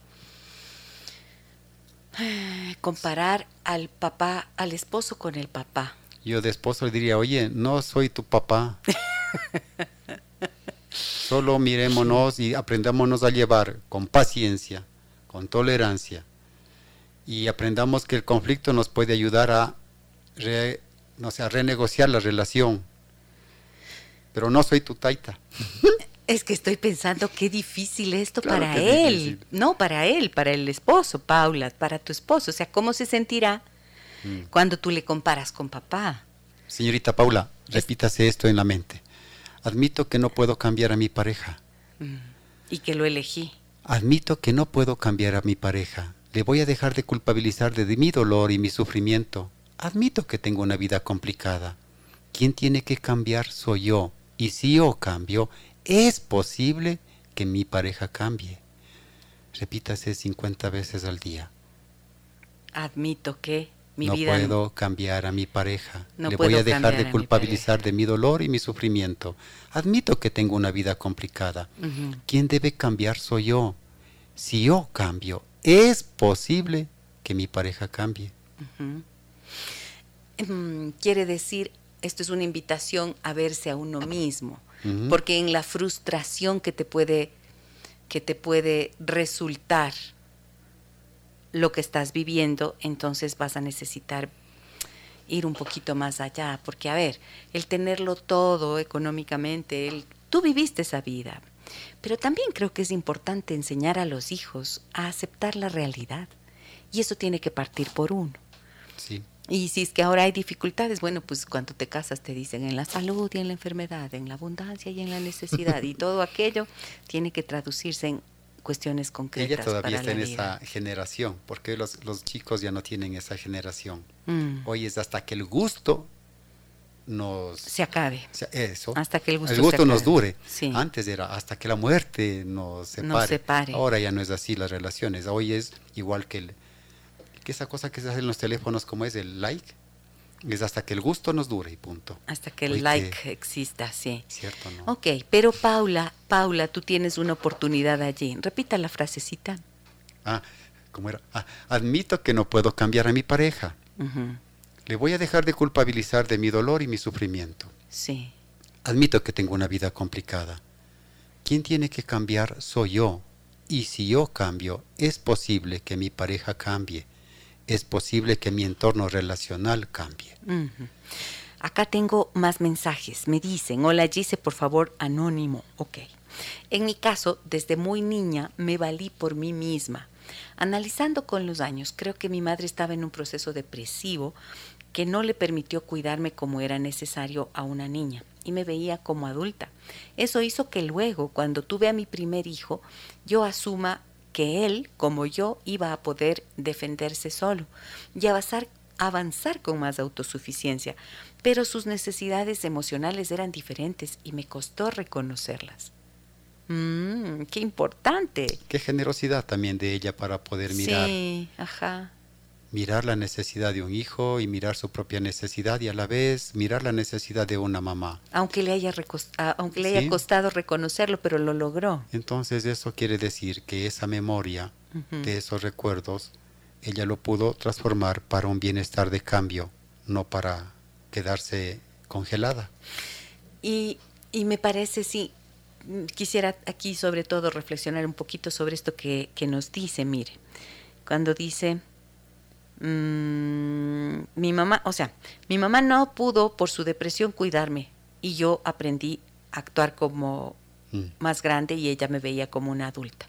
Comparar al papá, al esposo con el papá. Yo de esposo le diría, oye, no soy tu papá. Solo mirémonos y aprendámonos a llevar con paciencia, con tolerancia. Y aprendamos que el conflicto nos puede ayudar a, no sé, a renegociar la relación. Pero no soy tu taita. Es que estoy pensando qué difícil esto para él. No, para él, para el esposo, Paula, para tu esposo. O sea, ¿cómo se sentirá mm. cuando tú le comparas con papá? Señorita Paula, repítase esto en la mente. Admito que no puedo cambiar a mi pareja. Mm. Y que lo elegí. Admito que no puedo cambiar a mi pareja. Le voy a dejar de culpabilizar de mi dolor y mi sufrimiento. Admito que tengo una vida complicada. Quien tiene que cambiar soy yo. Y si yo cambio, es posible que mi pareja cambie. Repítase 50 veces al día. Admito que mi no vida... puedo cambiar a mi pareja. Le voy a dejar de culpabilizar de mi dolor y mi sufrimiento. Admito que tengo una vida complicada. Quien debe cambiar soy yo. Si yo cambio, es posible que mi pareja cambie. Em, quiere decir, esto es una invitación a verse a uno mismo porque en la frustración que te puede que te puede resultar lo que estás viviendo, entonces vas a necesitar ir un poquito más allá, porque a ver, el tenerlo todo económicamente, el, tú viviste esa vida, pero también creo que es importante enseñar a los hijos a aceptar la realidad, y eso tiene que partir por uno. Sí. Y si es que ahora hay dificultades, bueno, pues cuando te casas te dicen en la salud y en la enfermedad, en la abundancia y en la necesidad, y todo aquello tiene que traducirse en cuestiones concretas. Ella todavía está en esa generación, porque los, los, chicos ya no tienen esa generación. Mm. Hoy es hasta que el gusto nos... Se acabe. Eso. Hasta que el gusto, el gusto nos dure. Antes era hasta que la muerte nos separe. nos separe. Ahora ya no es así las relaciones. Hoy es igual que el esa cosa que se hace en los teléfonos como es el like, es hasta que el gusto nos dure y punto. Hasta que el like exista, sí. Cierto, ¿no? Ok, pero Paula, Paula, tú tienes una oportunidad allí. Repita la frasecita. Ah, ¿cómo era? Ah, admito que no puedo cambiar a mi pareja. Le voy a dejar de culpabilizar de mi dolor y mi sufrimiento. Sí. Admito que tengo una vida complicada. Quien tiene que cambiar soy yo. Y si yo cambio, es posible que mi pareja cambie es posible que mi entorno relacional cambie. Acá tengo más mensajes. Me dicen, hola Gise, por favor, anónimo. Ok. En mi caso, desde muy niña me valí por mí misma. Analizando con los años, creo que mi madre estaba en un proceso depresivo que no le permitió cuidarme como era necesario a una niña y me veía como adulta. Eso hizo que luego, cuando tuve a mi primer hijo, yo asuma que él, como yo, iba a poder defenderse solo y avanzar, avanzar con más autosuficiencia, pero sus necesidades emocionales eran diferentes y me costó reconocerlas. Mm, qué importante. Qué generosidad también de ella para poder mirar. Sí, ajá mirar la necesidad de un hijo y mirar su propia necesidad y a la vez mirar la necesidad de una mamá. Aunque le haya, aunque le haya costado reconocerlo, pero lo logró. Entonces eso quiere decir que esa memoria de esos recuerdos, ella lo pudo transformar para un bienestar de cambio, no para quedarse congelada. Y, y me parece, sí, quisiera aquí sobre todo reflexionar un poquito sobre esto que, que nos dice, mire, cuando dice Mm, mi mamá, o sea, mi mamá no pudo por su depresión cuidarme y yo aprendí a actuar como mm. más grande y ella me veía como una adulta.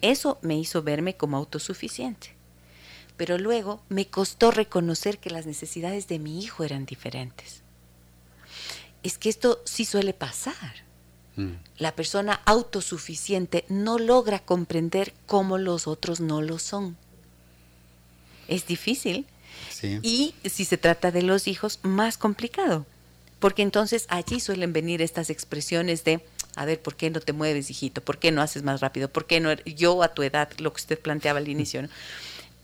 Eso me hizo verme como autosuficiente. Pero luego me costó reconocer que las necesidades de mi hijo eran diferentes. Es que esto sí suele pasar. Mm. La persona autosuficiente no logra comprender cómo los otros no lo son es difícil. Y si se trata de los hijos, más complicado. Porque entonces allí suelen venir estas expresiones de, a ver, ¿por qué no te mueves, hijito? ¿Por qué no haces más rápido? ¿Por qué no? Er-? Yo a tu edad, lo que usted planteaba al inicio,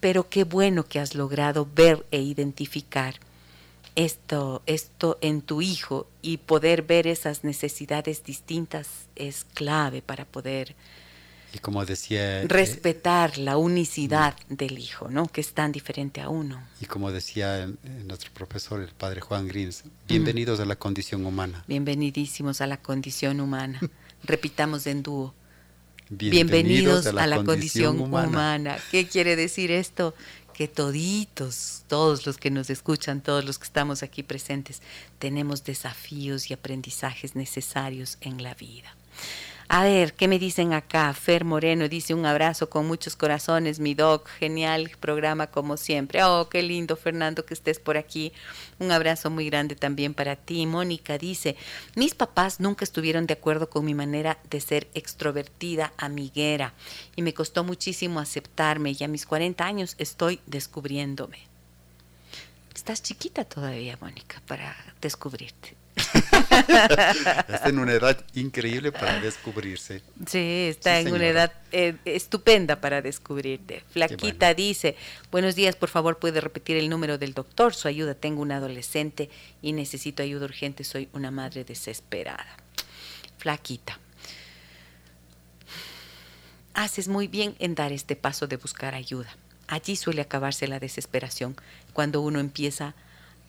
Pero qué bueno que has logrado ver e identificar esto, esto en tu hijo y poder ver esas necesidades distintas es clave para poder Y como decía... eh, Respetar la unicidad del hijo, ¿no? Que es tan diferente a uno. y como decía eh, nuestro profesor, el padre Juan Grins, bienvenidos a la condición humana. Bienvenidísimos a la condición humana. Repitamos en dúo. Bienvenidos, a la, condición, humana. ¿Qué quiere decir esto? Que toditos, todos los que nos escuchan, todos los que estamos aquí presentes, tenemos desafíos y aprendizajes necesarios en la vida. A ver, ¿qué me dicen acá? Fer Moreno dice un abrazo con muchos corazones, mi doc, genial programa como siempre. Oh, qué lindo, Fernando, que estés por aquí. Un abrazo muy grande también para ti. Mónica dice, mis papás nunca estuvieron de acuerdo con mi manera de ser extrovertida, amiguera, y me costó muchísimo aceptarme y a mis 40 años estoy descubriéndome. Estás chiquita todavía, Mónica, para descubrirte. Está en una edad increíble para descubrirse. Sí, está Sí, en una edad eh, estupenda para descubrirte. Flaquita bueno. dice, buenos días, por favor, puede repetir el número del doctor, su ayuda, tengo un adolescente y necesito ayuda urgente, soy una madre desesperada. Flaquita, haces muy bien en dar este paso de buscar ayuda. Allí suele acabarse la desesperación, cuando uno empieza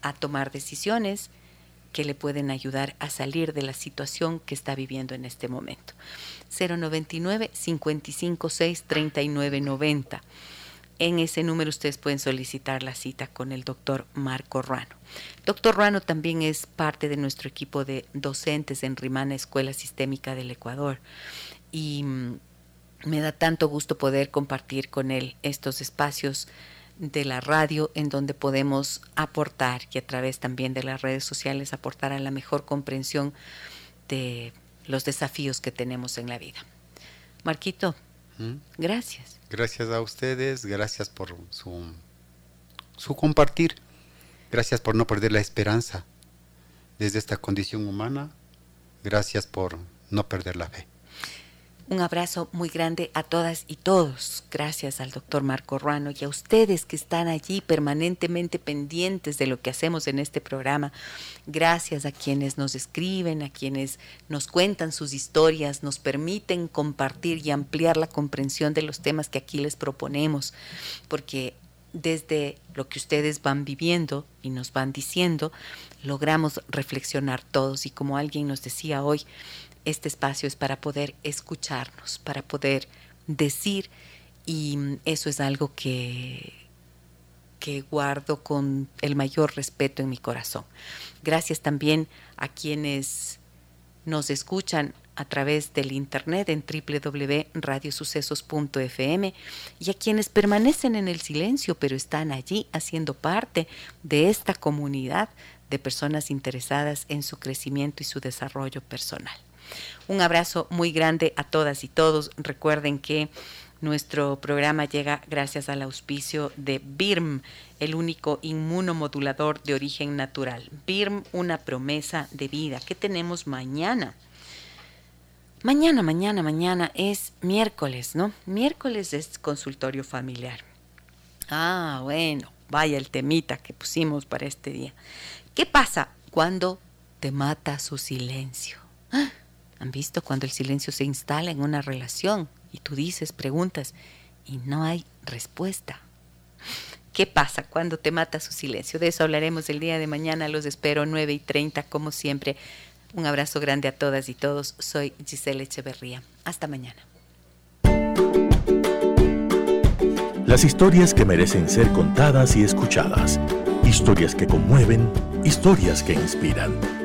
a tomar decisiones que le pueden ayudar a salir de la situación que está viviendo en este momento. 099 556 3990. En ese número ustedes pueden solicitar la cita con el doctor Marco Ruano. Doctor Ruano también es parte de nuestro equipo de docentes en Rimana Escuela Sistémica del Ecuador y mm, me da tanto gusto poder compartir con él estos espacios de la radio en donde podemos aportar y a través también de las redes sociales aportar a la mejor comprensión de los desafíos que tenemos en la vida. Marquito, ¿Mm? gracias. Gracias a ustedes, gracias por su, su compartir, gracias por no perder la esperanza desde esta condición humana, gracias por no perder la fe. Un abrazo muy grande a todas y todos. Gracias al doctor Marco Ruano y a ustedes que están allí permanentemente pendientes de lo que hacemos en este programa. Gracias a quienes nos escriben, a quienes nos cuentan sus historias, nos permiten compartir y ampliar la comprensión de los temas que aquí les proponemos. Porque desde lo que ustedes van viviendo y nos van diciendo, logramos reflexionar todos. Y como alguien nos decía hoy, este espacio es para poder escucharnos, para poder decir, y eso es algo que, que guardo con el mayor respeto en mi corazón. Gracias también a quienes nos escuchan a través del internet en www.radiosucesos.fm y a quienes permanecen en el silencio pero están allí haciendo parte de esta comunidad de personas interesadas en su crecimiento y su desarrollo personal. Un abrazo muy grande a todas y todos. Recuerden que nuestro programa llega gracias al auspicio de BIRM, el único inmunomodulador de origen natural. BIRM, una promesa de vida. ¿Qué tenemos mañana? Mañana, mañana, mañana es miércoles, ¿no? Miércoles es consultorio familiar. Ah, bueno, vaya el temita que pusimos para este día. ¿Qué pasa cuando te mata su silencio? ¿Ah? ¿Han visto cuando el silencio se instala en una relación y tú dices, preguntas y no hay respuesta? ¿Qué pasa cuando te mata su silencio? De eso hablaremos el día de mañana. Los espero 9 y 30, como siempre. Un abrazo grande a todas y todos. Soy Giselle Echeverría. Hasta mañana. Las historias que merecen ser contadas y escuchadas. Historias que conmueven, historias que inspiran.